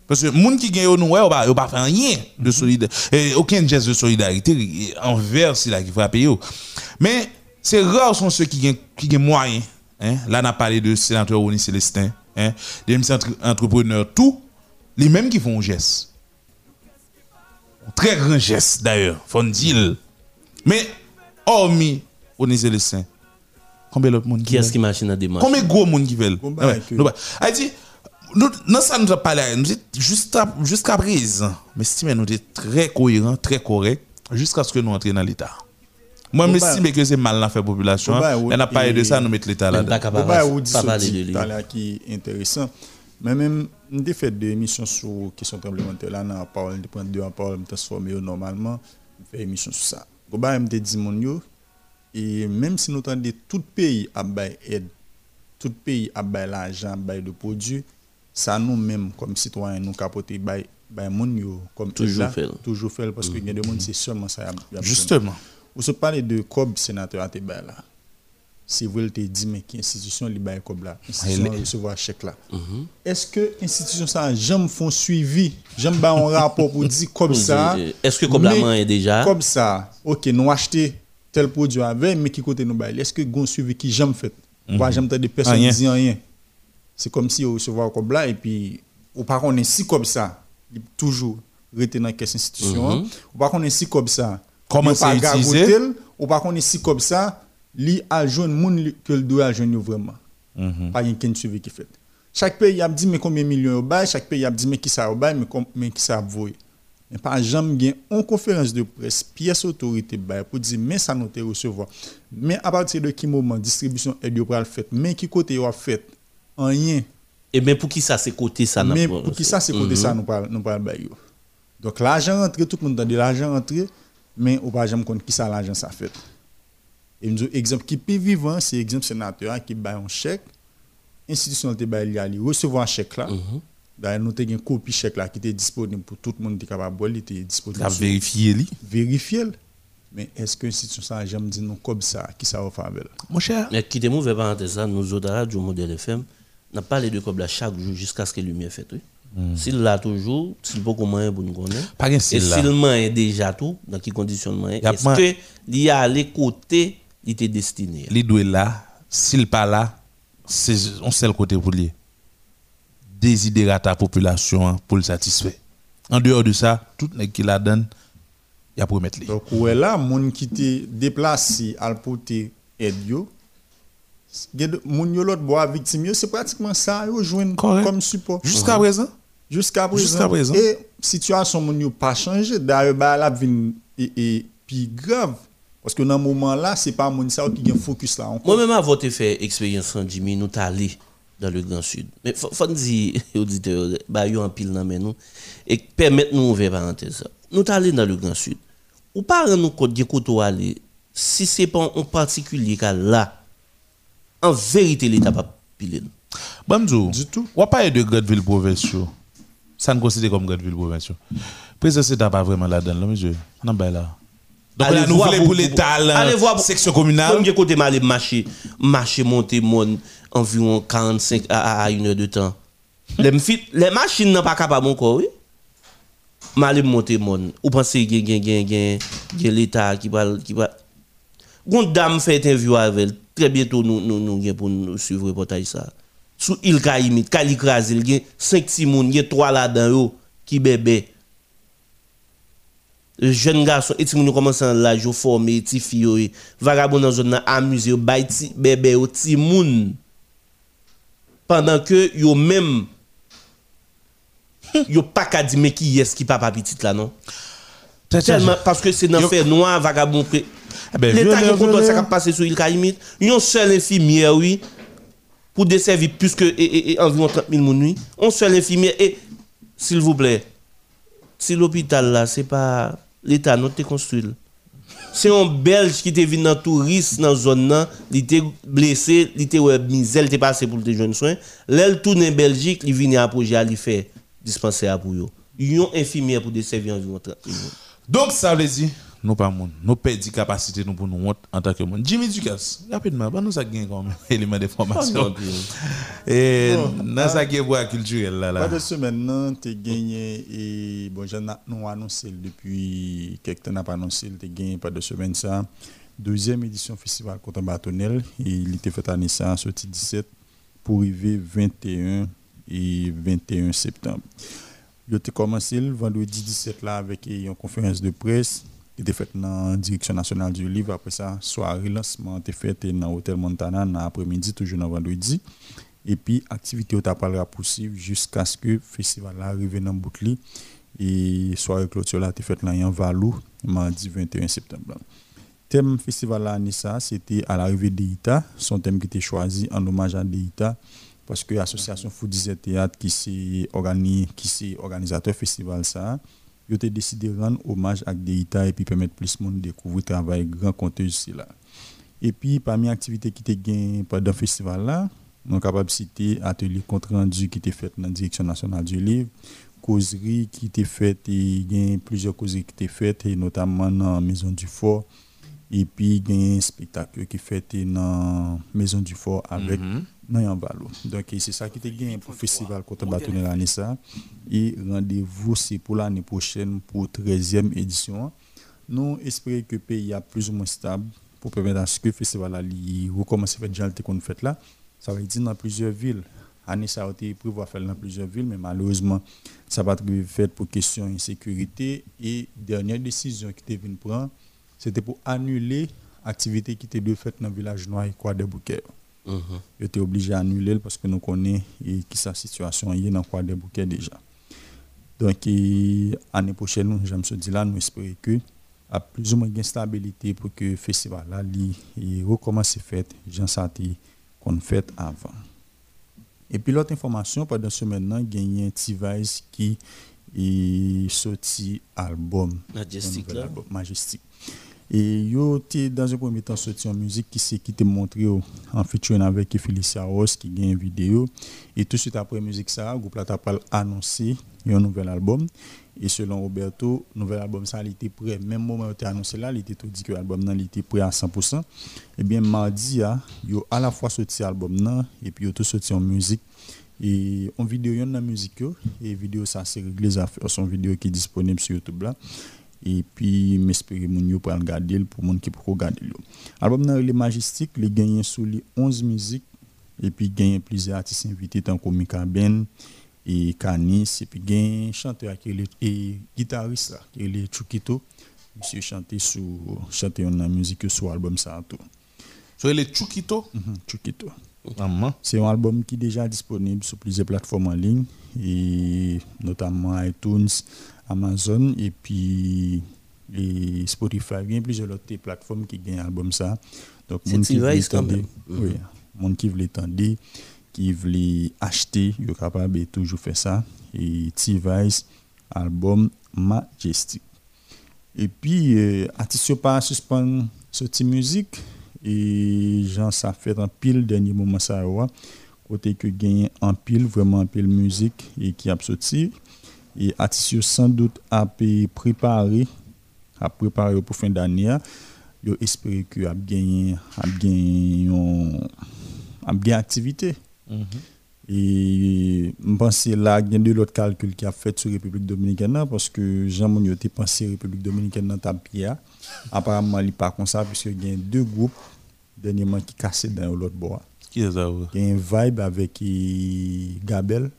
Parce que les gens qui gagnent nous ouais pas pas fait rien de solidarité aucun geste de solidarité envers si là qui frappe yo. Mais c'est rare sont ceux qui gagnent qui gagnent moyen hein. Là on a parlé de sénateur Rony Célestin hein des entrepreneurs tout les mêmes qui font un geste. Un très grand geste d'ailleurs font dire mais hormis Rony Célestin Combien d'autres monde
qui est-ce qui machine à démarcher
Combien de gros monde qui veulent? A dit, nous, non, ça nous a parlé, nous jusqu'à jusqu'à présent, mais si nous sommes très cohérents, très corrects, jusqu'à ce que nous entrions dans l'État. Moi, je estime que c'est mal dans la population. On n'a pas de ça, nous mettons l'État là-dedans.
Pas parler de lui. qui est intéressant. Mais même, nous avons fait des émissions sur question tremblement de terre là, dans parole, de prendre deux en parole, transformer normalement, faire des émissions sur ça. Je me dit, mon et même si nous entendons tout pays à aide, tout pays à l'argent, à de produits, ça nous-mêmes, comme citoyens, nous capoter, bail moun comme
toujours fait.
Toujours fait, parce que y a des gens c'est seulement ça.
Justement.
Vous se parlez de COB sénateur à là. Si vous te dit, mais qui institution li bail COB là, institution recevoir chèque là.
Mhm.
Est-ce que institution ça, jamais font suivi, jamais ba un rapport pour dire comme ça.
Est-ce que COB là est déjà?
Comme ça, ok, nous acheter tel produit avec, mais qui côté nous bail. Est-ce que vous suivi qui jamais fait? Mm -hmm. jamais des personnes qui disent rien. C'est comme si vous recevez comme là et puis ou pas qu'on est si comme ça, toujours rester dans quelle institution, mm -hmm. ou pas qu'on est si comme ça.
Comment c'est utilisé?
ou pas qu'on est si comme ça, li a jeune monde que le doit jeune vraiment.
Mm -hmm.
Pas un suivi qui fait. Chaque pays a dit combien de millions au bail, chaque pays a dit mais qui ça au bail, mais, mais qui ça voye. Mais par exemple, il y a une conférence de presse, pièce autorité pour dire, mais ça nous recevoir. Mais à partir de quel moment distribution est de fait, mais qui côté a fait, rien.
Et bien pour qui ça c'est côté ça
Mais pour qui ça c'est côté ça nous parle nous parle Donc l'argent rentré, tout le monde a dit l'argent rentré, mais on pas jamais compte qui ça l'argent ça fait. Et un exemple qui peut vivant, c'est l'exemple sénateur qui bail un chèque, institution de bail recevoir un chèque là.
Mhm.
D'ailleurs, nous avons une copie chèque là qui était disponible pour tout le monde qui est capable de était disponible.
vérifier
Vérifier. Mais est-ce que si ça, j'aime dire nous comme ça, qui ça va faire
Mon cher.
Mais qui te mauvais parenthèse ça, nous autres du modèle FM, n'a pas parlé de comme là chaque jour jusqu'à ce que la lumière fait. Oui.
Mm.
S'il l'a toujours, s'il peut comment pour nous connaître. Et
s'il
est déjà tout, dans quelles conditions est-ce que il y a les côtés, il était destiné.
Il doit là, s'il pas là, c'est on seul côté pour lui désidérata la population pour le satisfaire. En dehors de ça, tout ce qui la donne, il a promettre.
Donc, où est là, moun qui te déplacé à porter aide yo, moun yo l'autre bois victime c'est pratiquement ça yo joindre comme support.
Jusqu'à présent.
Jusqu'à présent.
Jusqu'à présent.
Et situation moun yo pas changé, d'ailleurs bah la vie et puis grave. Parce que dans ce moment-là, ce n'est pas moun ça qui a focus là
Moi-même, avant de faire expérience en Jimmy, nous allé dans le Grand Sud. Mais faut, faut dire, auditeurs, bah, yo en pile dans nous, et permettre nous ouvrir parenthèse. Nous allons dans le Grand Sud. Ou pas nous compte de côté aller, si c'est pas en particulier qu'à là, en vérité, l'État pas piler.
Bonjour. Du tout. Ou pas de grande ville provinciale. Ça ne considère comme grande ville provinciale. Président, c'est pas vraiment là-dedans, monsieur. Non, ben là. Donc allez nous voulons pour l'État, allez voir section communale.
Comme côté mal marché, marché monter mon environ 45 à, 1 heure de temps. les, les machines n'ont pas capable encore, oui. Mal monter mon. Ou pensez que l'État qui va qui va Gon dame fait interview avec elle. Très bientôt nous nous nous pour nous suivre reportage ça. Sous il Kaimit, Kalikrazil, il y a 5 6 moun, il y a 3 là-dedans qui bébé jeune garçon et moun commence en l'âge au former ti fille vagabond dans zone amuser bay ti bébé au ti moun pendant que yo même yo pas qu'à dire mais qui est-ce qui papa petit là non? Tellement, parce que c'est dans fait noir vagabond eh ben, L'État qui contrôle ça qui passe sur l'île Caïmite. Une seule infirmière, oui, pour desservir plus que et, et, environ 30 000 personnes. Une seule infirmière. Et, s'il vous plaît, si l'hôpital là, c'est pas l'État, nous te construit. C'est un Belge qui était venu en touriste dans la zone, il était blessé, il était misère, il était passé pour les jeunes soins. Là, tourne en Belgique, il vient à projet, il fait dispensaire pour eux. Ils ont infirmière pour desservir environ 30 000
Donc, ça veut dire nous pas monde. Nous perdons capacité nous pour nous en tant que monde. Jimmy Dukas rapidement bah nous ça gagne comme élément de formation. Et dans ça qui est culturel là là.
Pas de semaine non tu gagné et bon j'en nous annoncé depuis quelques temps n'a pas annoncé tu gagné pas de semaine ça. Deuxième édition festival contre bâtonnel et il était fait année ça sorti 17 pour arriver 21 et 21 septembre. Il a commencé le vendredi 17 là avec une conférence de presse était faite dans la direction nationale du livre. Après ça, soirée lancement était faite dans l'hôtel Montana dans l'après-midi, toujours dans vendredi. Et puis, l'activité a pas poursuivre jusqu'à ce que le festival arrive dans Boutli. Et soirée clôture là été faite dans Valou, mardi 21 septembre. Thème festival là, c'était à l'arrivée d'Eita. Son thème qui était choisi en hommage à Deita parce que l'association Foodies Théâtre qui est organisateur festival ça yo te décidé de rendre hommage à Deita et puis permettre plus de monde découvrir le travail grand ici là. Et puis parmi les activités qui étaient gagnées pendant le festival là, on est capable de citer atelier compte rendu qui était fait dans la direction nationale du livre, causerie qui était faite et il plusieurs causeries qui étaient faites notamment dans la maison du fort et puis il y un spectacle qui fait dans la maison du fort avec mm Donc c'est ça qui était gagné pour le festival Côte Bâtonnet l'année. Et rendez-vous c'est pour l'année prochaine pour 13e édition. Nous espérons que le pays est plus ou moins stable pour permettre à ce que le festival recommence à faire déjà qu'on fait là. Ça va être dans plusieurs villes. Année ça a été prévu à faire dans plusieurs villes, mais malheureusement, ça va être fait pour question d'insécurité. Et dernière décision qui était venue prendre, c'était pour annuler l'activité qui était de fait dans le village noir et quoi des bouquets. Mm -hmm. obligé d'annuler parce que nous connaissons qui sa situation est dans quoi des bouquets déjà. Donc, l'année prochaine, je me suis dit là, nous espérons que a plus ou moins de stabilité pour que le festival là, recommence à faire, j'en sentais qu'on fait avant. Et puis l'autre information, pendant ce maintenant, il y a un T-Vice qui est sorti album.
Majestic là.
Majestic. Et yo été dans un premier temps sorti en musique qui s'est qui montré en featuring avec Felicia Ross qui gagne une vidéo. Et tout de suite après musique ça groupe là t'a annoncé un nouvel album. Et selon Roberto nouvel album ça était prêt. Même moment où il annoncé là il était tout dit que l'album était prêt à 100% et eh bien mardi a yo à la fois sorti album et puis yo tout sorti en musique. Et en vidéo y en a musique et vidéo ça c'est réglé affaires son vidéo qui est disponible sur YouTube là et puis m'espérer mon yo pour regarder pour monde qui pour regarder L'album dans les majestique, les gagné sous les 11 musiques. Et puis gagné plusieurs artistes invités tant comme Mika Ben et Canis et puis gagné chanteur et guitariste qui est Chukito. Monsieur chanté sous chanter une musique sur album ça tout.
So il est Chukito.
Mm Chukito. C'est un album qui est déjà disponible sur plusieurs plateformes en ligne et notamment iTunes, Amazon et puis les Spotify, il y a plusieurs autres plateformes qui gagnent album ça.
Donc, mon qui veut
oui, mon qui veut tendre, qui veut acheter, il est capable de toujours faire ça. Et T-Vice, album Majestic. Et puis, euh, artiste pas suspendre cette musique et j'en ça fait un pile dernier moment ça côté que gagne en pile vraiment en pile musique et qui a sorti et artistes sans doute a préparé a préparé pour fin d'année yo espérer que a gagné a gagné a bien activité. Mm -hmm. et je pense là il y a de l'autre calcul qui a fait sur République dominicaine parce que Jean Monio était pensé République dominicaine dans Tapia apparemment il pas comme ça puisque il y a deux groupes dernièrement qui cassé dans l'autre bois.
Qui est ça
il y a un vibe avec Gabel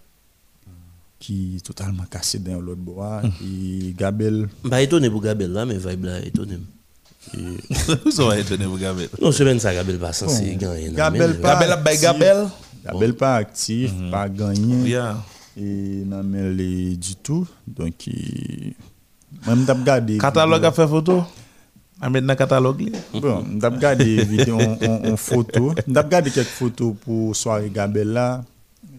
qui est totalement cassé dans l'autre bois. Et Gabel.
Bah, étonné pour Gabel là, mais vibe là, étonné.
Vous serez étonné pour Gabel.
Non, semaine ça, Gabel pas censé gagner.
Gabel pas.
Gabel Gabel.
Gabel pas actif,
Mhm.
pas gagné.
Yeah.
Et n'a mêlé du tout. Donc, il- même t'as regardé.
Catalogue a fait photo? A mettre dans catalogue. li.
Bon, t'as regardé vidéo en, en photo. T'as regardé quelques photos pour soirée Gabel là.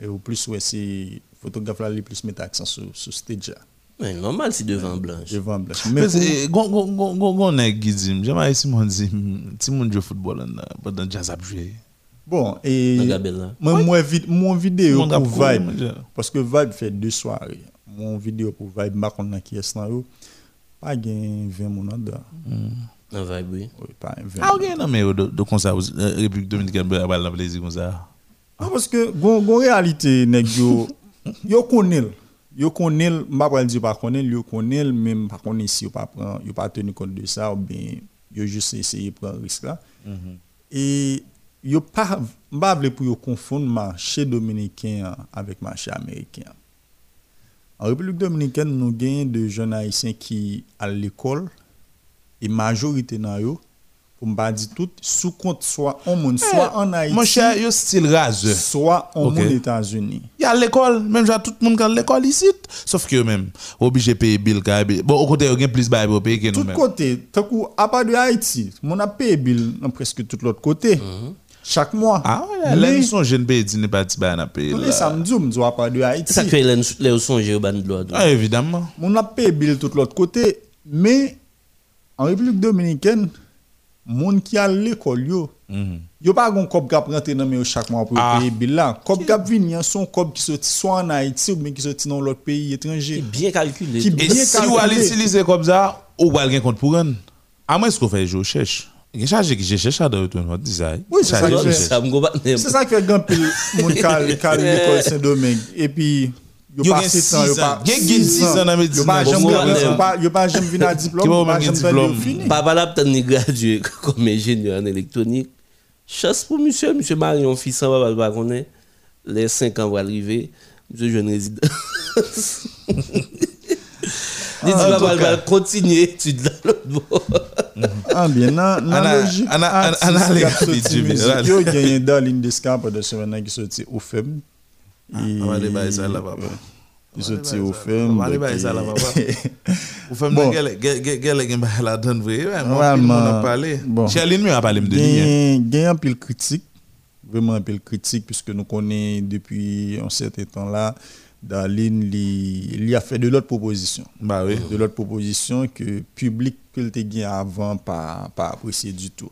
Et au plus, ouais, c'est photographe là, les plus mettre accent sur, sur stage là.
Ouais, normal si devant blanche.
Devant blanche.
Mais
Mais
gon gon gon gon nèg qui dit j'aimerais si mon dit si mon joue football là pendant jazz a joué.
Bon, et
là.
moi, moi, vid- mon vidéo
Mon
pour Vibe,
mon
parce que Vibe fait deux soirées. Mon vidéo pour Vibe, ma konn nan ki es nan yo, pas gen 20 moun an da.
Un vibe, oui.
Oui, pas 20
Ah ok non mais de de comme ça euh, République dominicaine ba ba plaisir comme ça.
Non, parce que gon, gon réalité nèg yo yo konel. Yo konel, m'a pas dire pas konel, yo konel même pas konel si yo pas prend, yo pas tenu compte de ça ou bien yo juste essayer prendre risque là. Et yo pas m'a vle pour yo confondre marché dominicain avec marché américain. En République dominicaine, nous gagnons de jeunes haïtiens qui à l'école et majorité nan yo pour me pas dire tout sous compte soit en monde soit en Haïti
Mon cher yo style raseux.
soit en
Ok.
monde États-Unis.
Il y a l'école, même j'ai tout le monde qui a l'école ici. Sauf que eux même, obligé de payer bill. car- Bon, au côté, il y a plus de payer que nous
Tout côté, tant à part de Haïti, mon a payé bill dans presque tout l'autre côté. Chaque mois.
Ah ouais, là, ils sont jeunes pays, ils n'est pas on a payé.
Tous les samedis, on à part de Haïti.
Ça fait les les songes au ban de l'ordre.
Ah, évidemment.
Mon a payé bill tout l'autre côté. Mais en République dominicaine, moun qui a l'école, yo,
Mhm.
yo pas gon kop kap rentre nan men yo chaque mois pour
Ah.
payer bill là. Kop kap vini an son kop qui sorti soit en Haïti ou bien qui sorti dans l'autre pays étranger.
Bien calculé.
Qui
Et
bien
si vous allez utiliser comme ça, ou vous allez compte pour rendre. À moins que vous faites, je cherche. A chargé que je ça.
Oui, ça qui fait grand pile moun kal l'école Saint-Domingue et puis yo
gen
temps yo
six
pas
ans. Gen gen six ans dans médecine.
yo pas
Bon,
jamais
moi,
yo
Papa là, peut-être ni électronique. Chasse pour monsieur, monsieur Marion, va pas connaître. Les 5 ans vont arriver. Monsieur jeune résident. Il dit,
En
papa,
tout
il va
cas.
continuer étude là, l'autre bord.
ah bien nan
Jimmy,
yo Darlene Descamps de qui sorti au FEM
papa.
il FEM
la on a a parlé de.
Gen un critique, vraiment un pile critique, puisque nous connaissons depuis un certain temps là, Darlene li, li a fait de l'autre proposition.
Bah oui.
De l'autre proposition que le public pas, pas apprécié du tout.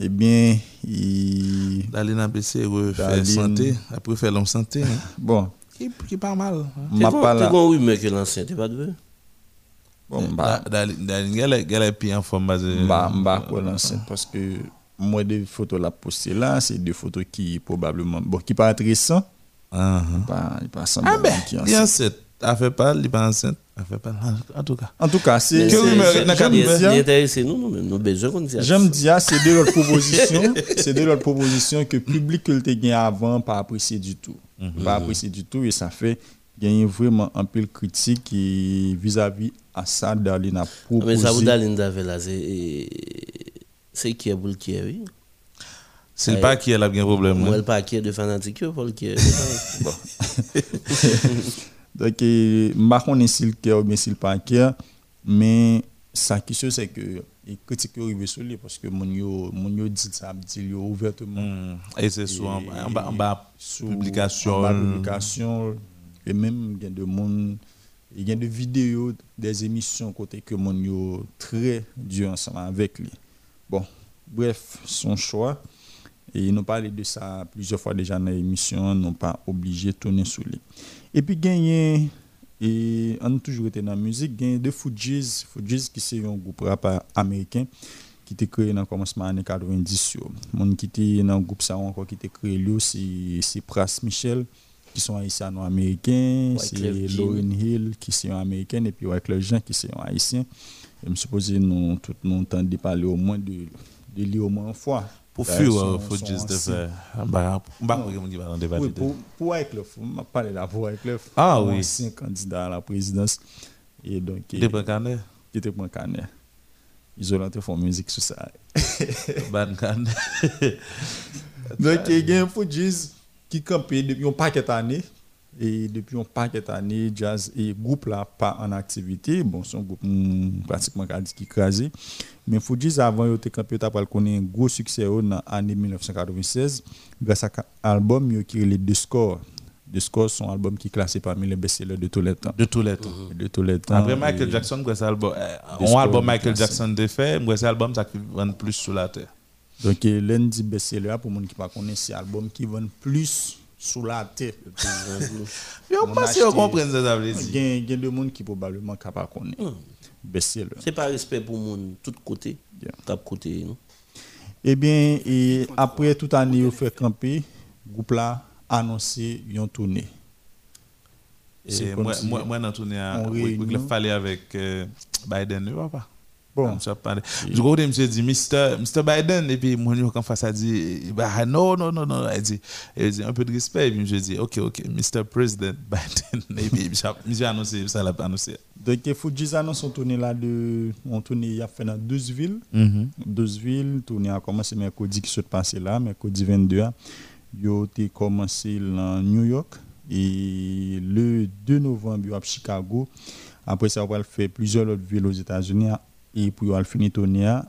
Eh bien, il,
D'aller dans PC refaire santé, après faire l'homme santé. hein.
bon,
Qui qui pas mal. hein.
m'a pas
Tu
là.
as rumeur que l'ancien, t'es pas de vrai?
Bon, bah,
D'aller d'aller qu'elle est en forme.
Bah, bah, quoi, lancer, parce que moi, des photos là postées là, c'est des photos qui probablement, bon, qui pas intéressant,
Ah
pas, pas
ah. Ah ben,
qui
il est enceinte. Elle fait pas, il est pas enceinte. Elle fait pas. En tout cas.
En tout cas, c'est. C'est-
c'est-
rumeur,
c'est-
nous
nous, nous besoin qu'on dise.
J'aime dire, c'est de l'autre proposition, c'est de l'autre proposition que le public que le te gagné avant pas apprécié du tout. Pas apprécié du tout et ça fait gagner vraiment un peu de critique vis-à-vis à ça, Darlene a
Ah, Mais
proposé.
ça vous d'avait là, c'est c'est qui est pour le qui est, oui?
C'est le pas qui a un problème.
Moi,
hein.
le pas qui est de fanatique, pour le qui est. Bon.
Donc, je ne sais pas si le cœur ou bien si le pas cœur, mais ça qui se c'est que les critiques arrivent sur lui parce que mon yo, mon yo dit ça, dit yo ouvertement.
Mm. Et c'est souvent
Et-
en bas, en bas
sous
publication.
en bas publication et même il y a de monde il y a des vidéos des émissions côté que mon yo très dur ensemble avec lui bon bref son choix et nous parlé de ça plusieurs fois déjà dans l'émission non pas obligé de tourner sur lui et puis gagné et on a toujours été dans la musique gagné de Fugees Fugees qui c'est un groupe rap américain qui était créé dans le commencement des années 90. yo. Moun qui était dans le groupe ça encore qui était créé lui c'est Pras Michel qui sont haïtiens américains, c'est. Lauryn Hill qui sont américains et puis Wyclef Jean qui sont haïtiens. Je suppose nous tout nous entendons parler au moins de de lui au moins une fois.
Pour fuir, faut juste faire.
Pour, Wycliffe, on m'a parlé là pour Wycliffe.
Ah oui.
Ancien candidat à la présidence. Et donc.
Il était canet.
Il était canet. Ils ont fait musique sur ça.
Ban canet.
donc, il y a un Fujis qui campait depuis un paquet d'années. Et depuis un paquet d'années, jazz et groupe là pas en activité. Bon, son groupe mm, pratiquement qui crasé. Mais il faut dire avant, il campé tu as connu un gros succès dans l'année 1996 grâce à album qui est les deux scores. Deux scores sont un album qui est classé parmi les best-sellers de tous les temps.
De tous les temps.
De tous les temps.
Après Michael Jackson, album, un euh, album Michael Jackson de fait, c'est album ça qui vend plus sur la terre.
Donc, lundi best-seller pour les gens qui ne connaissent pas, c'est album qui vend plus sous la tête.
Yo pas si on comprend ça ça veut dire.
Il y a des gens qui probablement capable connaître. Hmm. Baisser
C'est pas respect pour monde tout côté. Cap côté non?
Eh bien, et après toute année, on fait camper, groupe là annoncé une tournée.
Et moi, moi, moi, dans tournée, il fallait avec euh, Biden, ne pas? Bon. Je crois que je dit, Mr. Mr. Biden, et puis mon quand face a dit, bah, non, non, non, non, il dit, il dit un peu de respect, et puis je dis, ok, ok, Mr. President Biden, et puis j'ai annoncé, ça l'a annoncé.
Donc, il faut dire annonces sont tourné là de, on tourné, il y a fait dans 12 villes, mm 12 villes, tourné a commencé mercredi qui s'est passé là, mercredi 22, il a commencé dans New York, et le 2 novembre, il y a Chicago, après ça, on va faire plusieurs autres villes aux États-Unis, et pour aller finir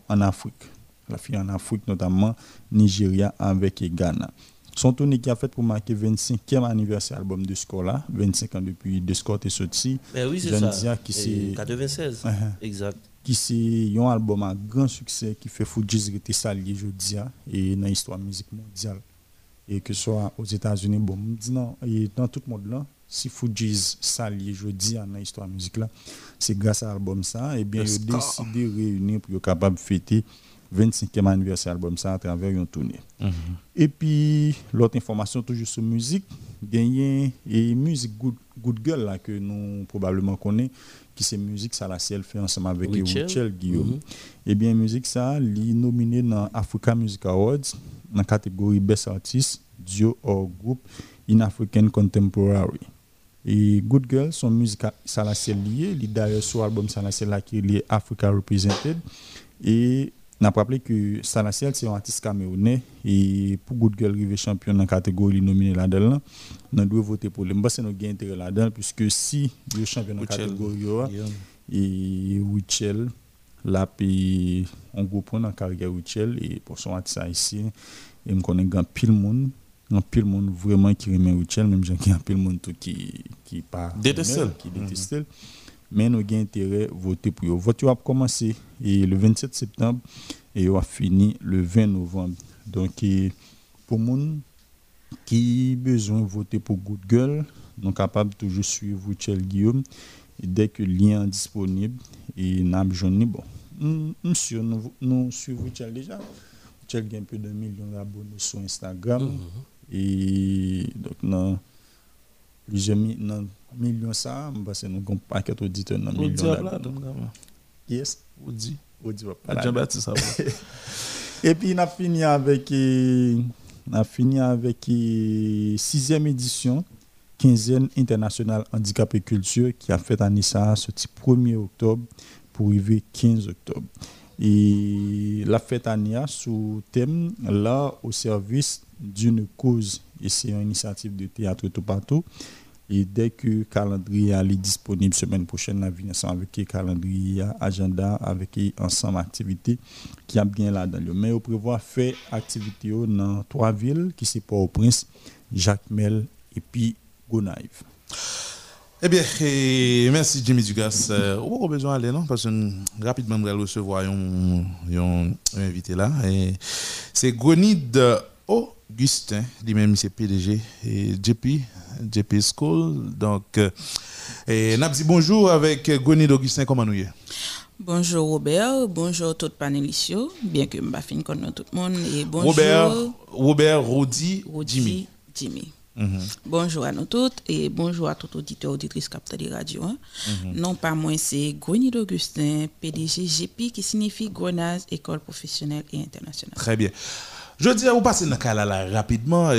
en Afrique. La fille en Afrique, notamment Nigeria avec Ghana. Son tournée qui a fait pour marquer 25e anniversaire album de Scola, 25 ans depuis de Scott est sorti.
Ben oui, c'est ça. Qui c'est 96. Uh -huh. Exact.
Qui c'est un album à grand succès qui fait Fujis rester salié aujourd'hui et dans l'histoire musique mondiale. Et que ce soit aux États-Unis, bon, dis non, et dans tout le monde là, si Fujis s'allie jeudi dans l'histoire musique là, c'est grâce à l'album ça, et bien ils ont décidé de réunir pour être capable de fêter 25e anniversaire album ça à travers une tournée. Mhm. Et puis l'autre information toujours sur musique, gagné et musique good, good girl là que nous probablement connaissons qui c'est musique ça la ciel fait ensemble avec Richel Guillaume. Mhm. Et bien musique ça, est nominé dans Africa Music Awards dans la catégorie Best Artist, Duo or Group in African Contemporary. Et Good Girl, son musique Salacel lié, il d'ailleurs sur l'album Salacel là qui est lié Africa Represented. Et on a rappelé que Salacel c'est un artiste camerounais. Et pour Good Girl arriver champion dans la catégorie nominé là-dedans, on doit voter pour lui. Je pense que intérêt là-dedans puisque si est champion dans la catégorie et Wichel là puis on groupe dans la carrière Wichel et pour son artiste ici et me connaît grand pile monde un pile monde vraiment qui remet Richel même gens qui un pile monde qui qui pas
déteste
qui déteste mais nous avons intérêt à voter pour eux. Vote a commencé et le 27 septembre et a fini le 20 novembre. Donc pour monde qui besoin de voter pour Good Girl, nous capable toujours suivre Richel Guillaume et dès que le lien est disponible et n'a besoin bon. Monsieur nous nous suivons déjà. Richel a un peu de millions d'abonnés sur Instagram. Mm -hmm. Et donc, dans plusieurs millions, ça, parce que nous avons un paquet d'auditeurs dans millions
d'adultes.
Yes.
Audi.
Audi
Jean-Baptiste,
Et puis, on a fini avec, on a fini avec sixième édition, 15e internationale handicap et culture, qui a fait à Nissa ce 1er octobre pour arriver 15 octobre. Et la fête à Nia sous thème là au service d'une cause. Et c'est une initiative de théâtre tout partout. Et dès que le calendrier est disponible semaine prochaine, on va ensemble avec le calendrier, agenda, avec ensemble activités qui a bien là-dedans. Mais on prévoit faire activité dans trois villes qui sont Port-au-Prince, Jacques-Mel et puis Gonaïve.
Eh bien, merci Jimmy Dugas. Euh, on a besoin d'aller, non? Parce que rapidement, nous allons recevoir un invité là. C'est Gonide Augustin, lui-même c'est PDG et JP, JP School. Donc, euh, et dit bonjour avec Gonide Augustin, comment nous y
Bonjour Robert, bonjour tout panélistes, bien que je ne fin connaître tout le monde. Et bonjour
Robert, Robert Rodi, Jimmy.
Jimmy. Mhm. Bonjour à nous toutes et bonjour à tout auditeur auditrice capteur de radio. Hein. Mhm. Non pas moi, c'est Grenade Augustin, PDG GP qui signifie Grenade École professionnelle et internationale.
Très bien. Je dis, vous passez dans le là rapidement.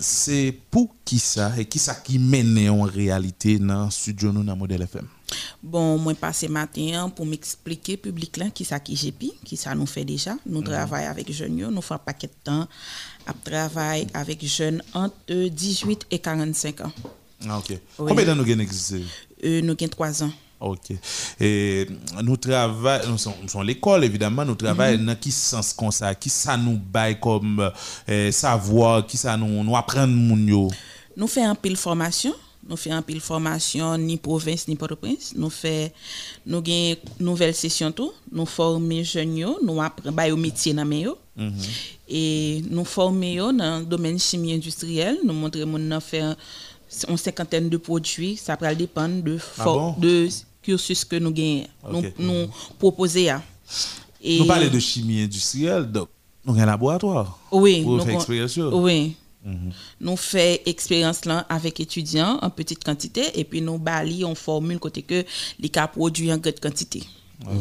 C'est pour qui ça et qui ça qui mène en réalité dans le studio nous dans Modèle FM?
Bon, moi passé matin pour m'expliquer public là qui ça qui GP, qui ça nous fait déjà. Nous mhm. travaillons avec jeunes, nous faisons un paquet de temps à travailler avec jeunes entre 18 et 45 ans.
Ah, ok. Combien d'années nous avons existé?
Euh, nous avons 3 ans.
Ok. Et nous travaillons, nous sommes l'école évidemment, nous travaillons mhm. dans qui sens comme ça, qui ça nous baille comme euh, savoir, qui ça nous, nous apprendre
Nous faisons un pile formation, nous faisons un pile formation ni province ni Port-au-Prince, nous faisons nous une nouvelle session tout, nous formons jeunes, nous apprenons au métier dans mm Et nous formons dans le domaine chimie industrielle, nous montrons mon faire une cinquantaine de produits, ça va dépendre de, ah de nous gagnons, nous, nous proposer.
Et nous parlons de chimie industrielle, donc nous avons un laboratoire.
Oui.
Pour faire expérience.
Oui. Mhm. Nous faisons expérience là avec étudiants en petite quantité et puis nous bali on formule côté que les cas produits en grande quantité.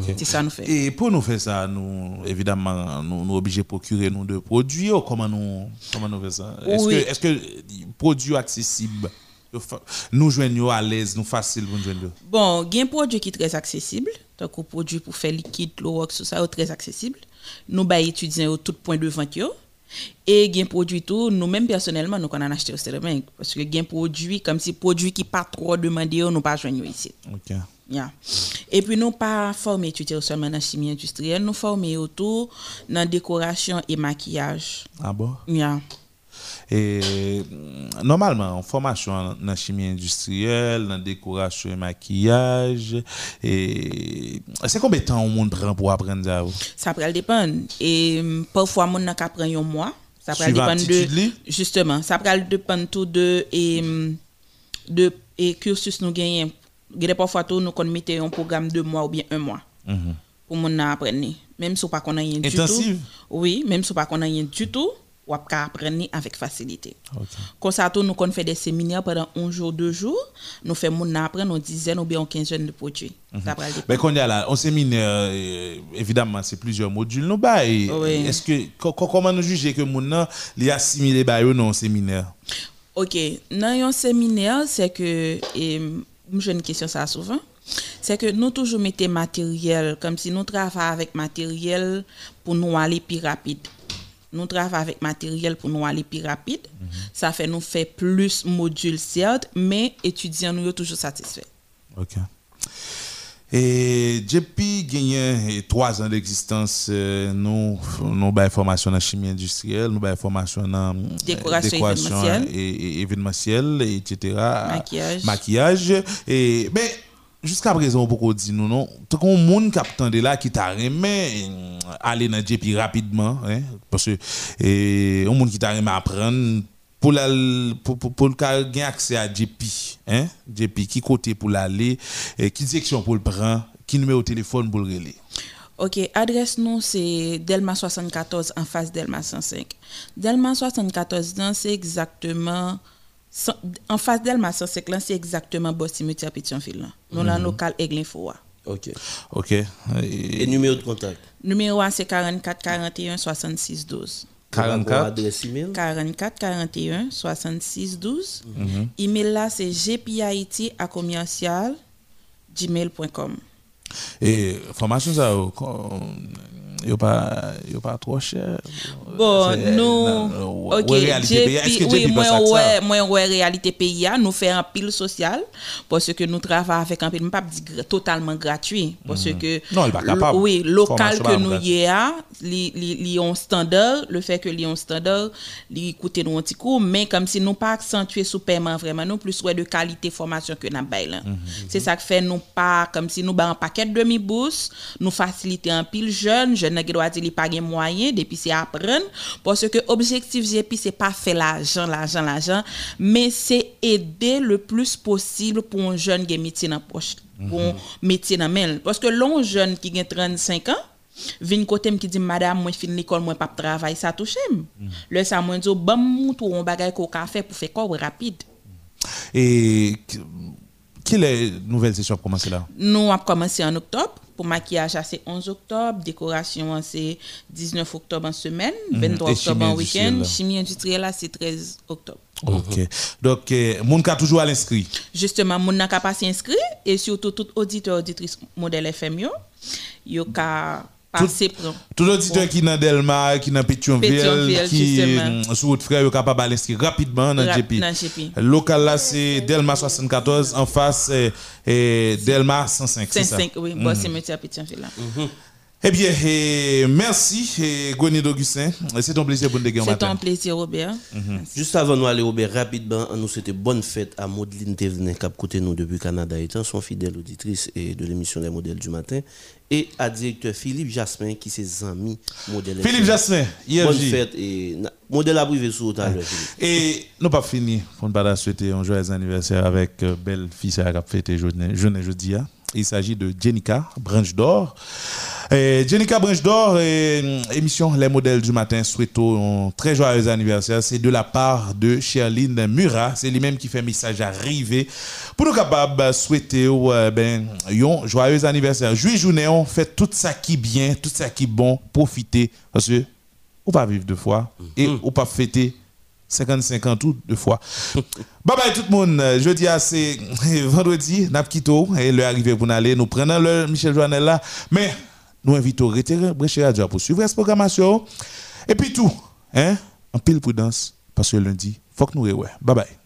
C'est ça nous fait.
Et pour nous faire ça, nous évidemment nous, nous obligés de procurer nous de produits ou comment nous comment nous faisons ça? Est-ce que est-ce que produits accessibles nous joignons à l'aise, nous facile pour nous joindre.
Bon, il y a un produit qui est très accessible. Donc, un produit pour faire liquide, l'eau, tout ça, très accessible. Nous bah, étudiants tout point de vente. Et il y a un produit tout, nous-mêmes personnellement, nous avons acheté au Cérémèque. Parce que il y a un produit, comme si produit qui pas trop demandé, nous pas joignons ici.
Ok.
Yeah. Et puis nous pas formés étudiants seulement dans chimie industrielle, nous formés autour dans décoration et maquillage.
Ah bon?
Yeah.
Et normalement, en formation dans la chimie industrielle, dans la décoration et maquillage, et c'est combien de temps on prend pour apprendre ça?
Ça peut dépendre. Et parfois, on apprend un mois. Ça peut dépendre de. Justement, ça peut dépendre tout de. Et, de et cursus nous gagnons. Parfois, tout, nous mettons un programme de mois ou bien un mois. Mm Pour mon apprendre. Même si on pas qu'on a rien du tout. Oui, même si on pas qu'on a rien du tout ou apprendre avec facilité. Nous avons fait des séminaires pendant un jour, deux jours. Nous faisons apprendre une dizaine ou bien une quinzaine de produits.
Mhm. Mais quand il y a là, un séminaire, euh, évidemment, c'est plusieurs modules. Bah, comment nous juger que mon a assimilé bah, ou non séminaire?
Ok, dans un séminaire, c'est que, et j'ai une question ça souvent, c'est que nous toujours mettons matériel, comme si nous travaillons avec matériel pour nous aller plus rapide nous travaillons avec matériel pour nous aller plus rapide. Ça fait nous faire plus modules, certes, mais étudiants nous sommes toujours satisfaits.
OK. Et depuis gagné trois ans d'existence, euh, nous nous avons formation en chimie industrielle, nous avons formation en
euh, décoration, événementielle,
et, événementielle, etc.
Maquillage.
Maquillage. Et, mais jusqu'à présent, beaucoup dit nous, non? Tout le monde qui a là, qui t'a aller dans JP rapidement, hein, parce que, et, un monde qui t'a apprendre pour la, pour, pour, accès à JP, hein, JP, qui côté pour l'aller, qui direction pour le prendre, qui numéro de téléphone pour le relais?
Ok, adresse nous c'est Delma 74 en face Delma 105. Delma 74, c'est exactement en face d'Elma, c'est exactement le cimetière Pétionville. Nous avons un local Aiglin
Ok.
Ok.
Et, numéro de contact?
Numéro 1, c'est 44 41 66 12.
44
adresse email?
44 41 66 12. Email là, c'est gpit à commercial gmail.com.
Et formation, ça, yo pas yo pas trop cher
bon nous OK oui moi ouais moi ouais réalité pays nous fait un pile social parce que nous travaillons avec un pile pas totalement gratuit parce mhm. que
non il pas capable.
oui local que nous y a li li ont standard le fait que li ont standard li coûter nous un petit coup mais comme si nous pas accentuer sous paiement vraiment nous plus ouais de qualité formation que n'a bail mhm. c'est ça que fait nous pas comme si nous ba un paquet demi bourse nous faciliter un pile jeune doit depuis c'est apprendre parce que objectif GP c'est pas faire l'argent l'argent l'argent mais c'est aider le plus possible pour un jeune qui métier dans poche pour un métier dans main parce que l'on jeune qui a 35 ans vient côté qui dit madame moi fin l'école moi pas travail ça touche mm. le ça moi dit bon moutou on bagaille qu'on fait pour faire quoi rapide.
Et quelle est la nouvelle session a commencé là?
Nous avons commencé en octobre Pour maquillage, c'est 11 octobre. Décoration, c'est 19 octobre en semaine. 23 octobre en week-end. Chimie industrielle, c'est 13 octobre.
Ok. Donc, moun ka toujours à l'inscrit?
Justement, moun n'a pas passé inscrit. Et surtout, tout auditeur, auditrice modèle FM, yo, yo ka passer
tout, tout auditeur qui dans Delma, qui dans Pétionville, qui mm, sous votre frère, est capable d'inscrire rapidement dans GP. Local là, c'est Delma 74 en face et, Delma 105. 105,
oui. Bon, c'est métier à Pétionville là.
Mhm. Eh bien, eh, merci, eh, Gwenny d'Augustin. C'est un plaisir pour nous
C'est un plaisir, Robert.
Mhm. Juste avant de aller, Robert, rapidement, nous souhaitons bonne fête à Maudeline Tevene, qui a côté nous depuis Canada, étant son fidèle auditrice et de l'émission Les modèles du matin, et à directeur Philippe Jasmin, qui est ami modèle.
Philippe Jasmin,
hier. Bonne fête et modèle à privé sur tout à l'heure.
Et nous pas fini, on va souhaiter un joyeux anniversaire avec euh, belle fille qui a fêté jeudi. jeudi hein. Il s'agit de Jenica Branche d'Or. Jenica Branche d'Or, émission Les modèles du matin, souhaitons un très joyeux anniversaire. C'est de la part de Sherline Murat. C'est lui-même qui fait message arrivé pour nous capables souhaiter euh, ben, un joyeux anniversaire. Juillet journée, on fait tout ça qui bien, tout ça qui bon, profiter. Parce que on va vivre deux fois et mm-hmm. on pas fêter 55 ans tout deux fois. bye bye tout le monde. Jeudi, c'est vendredi, Napkito, et le arrivé pour nous aller. Nous prenons le Michel Joannel là. Mais nous invitons à retirer Radio pour suivre cette programmation. Et puis tout, hein, en pile prudence, parce que lundi, faut que nous Bye bye.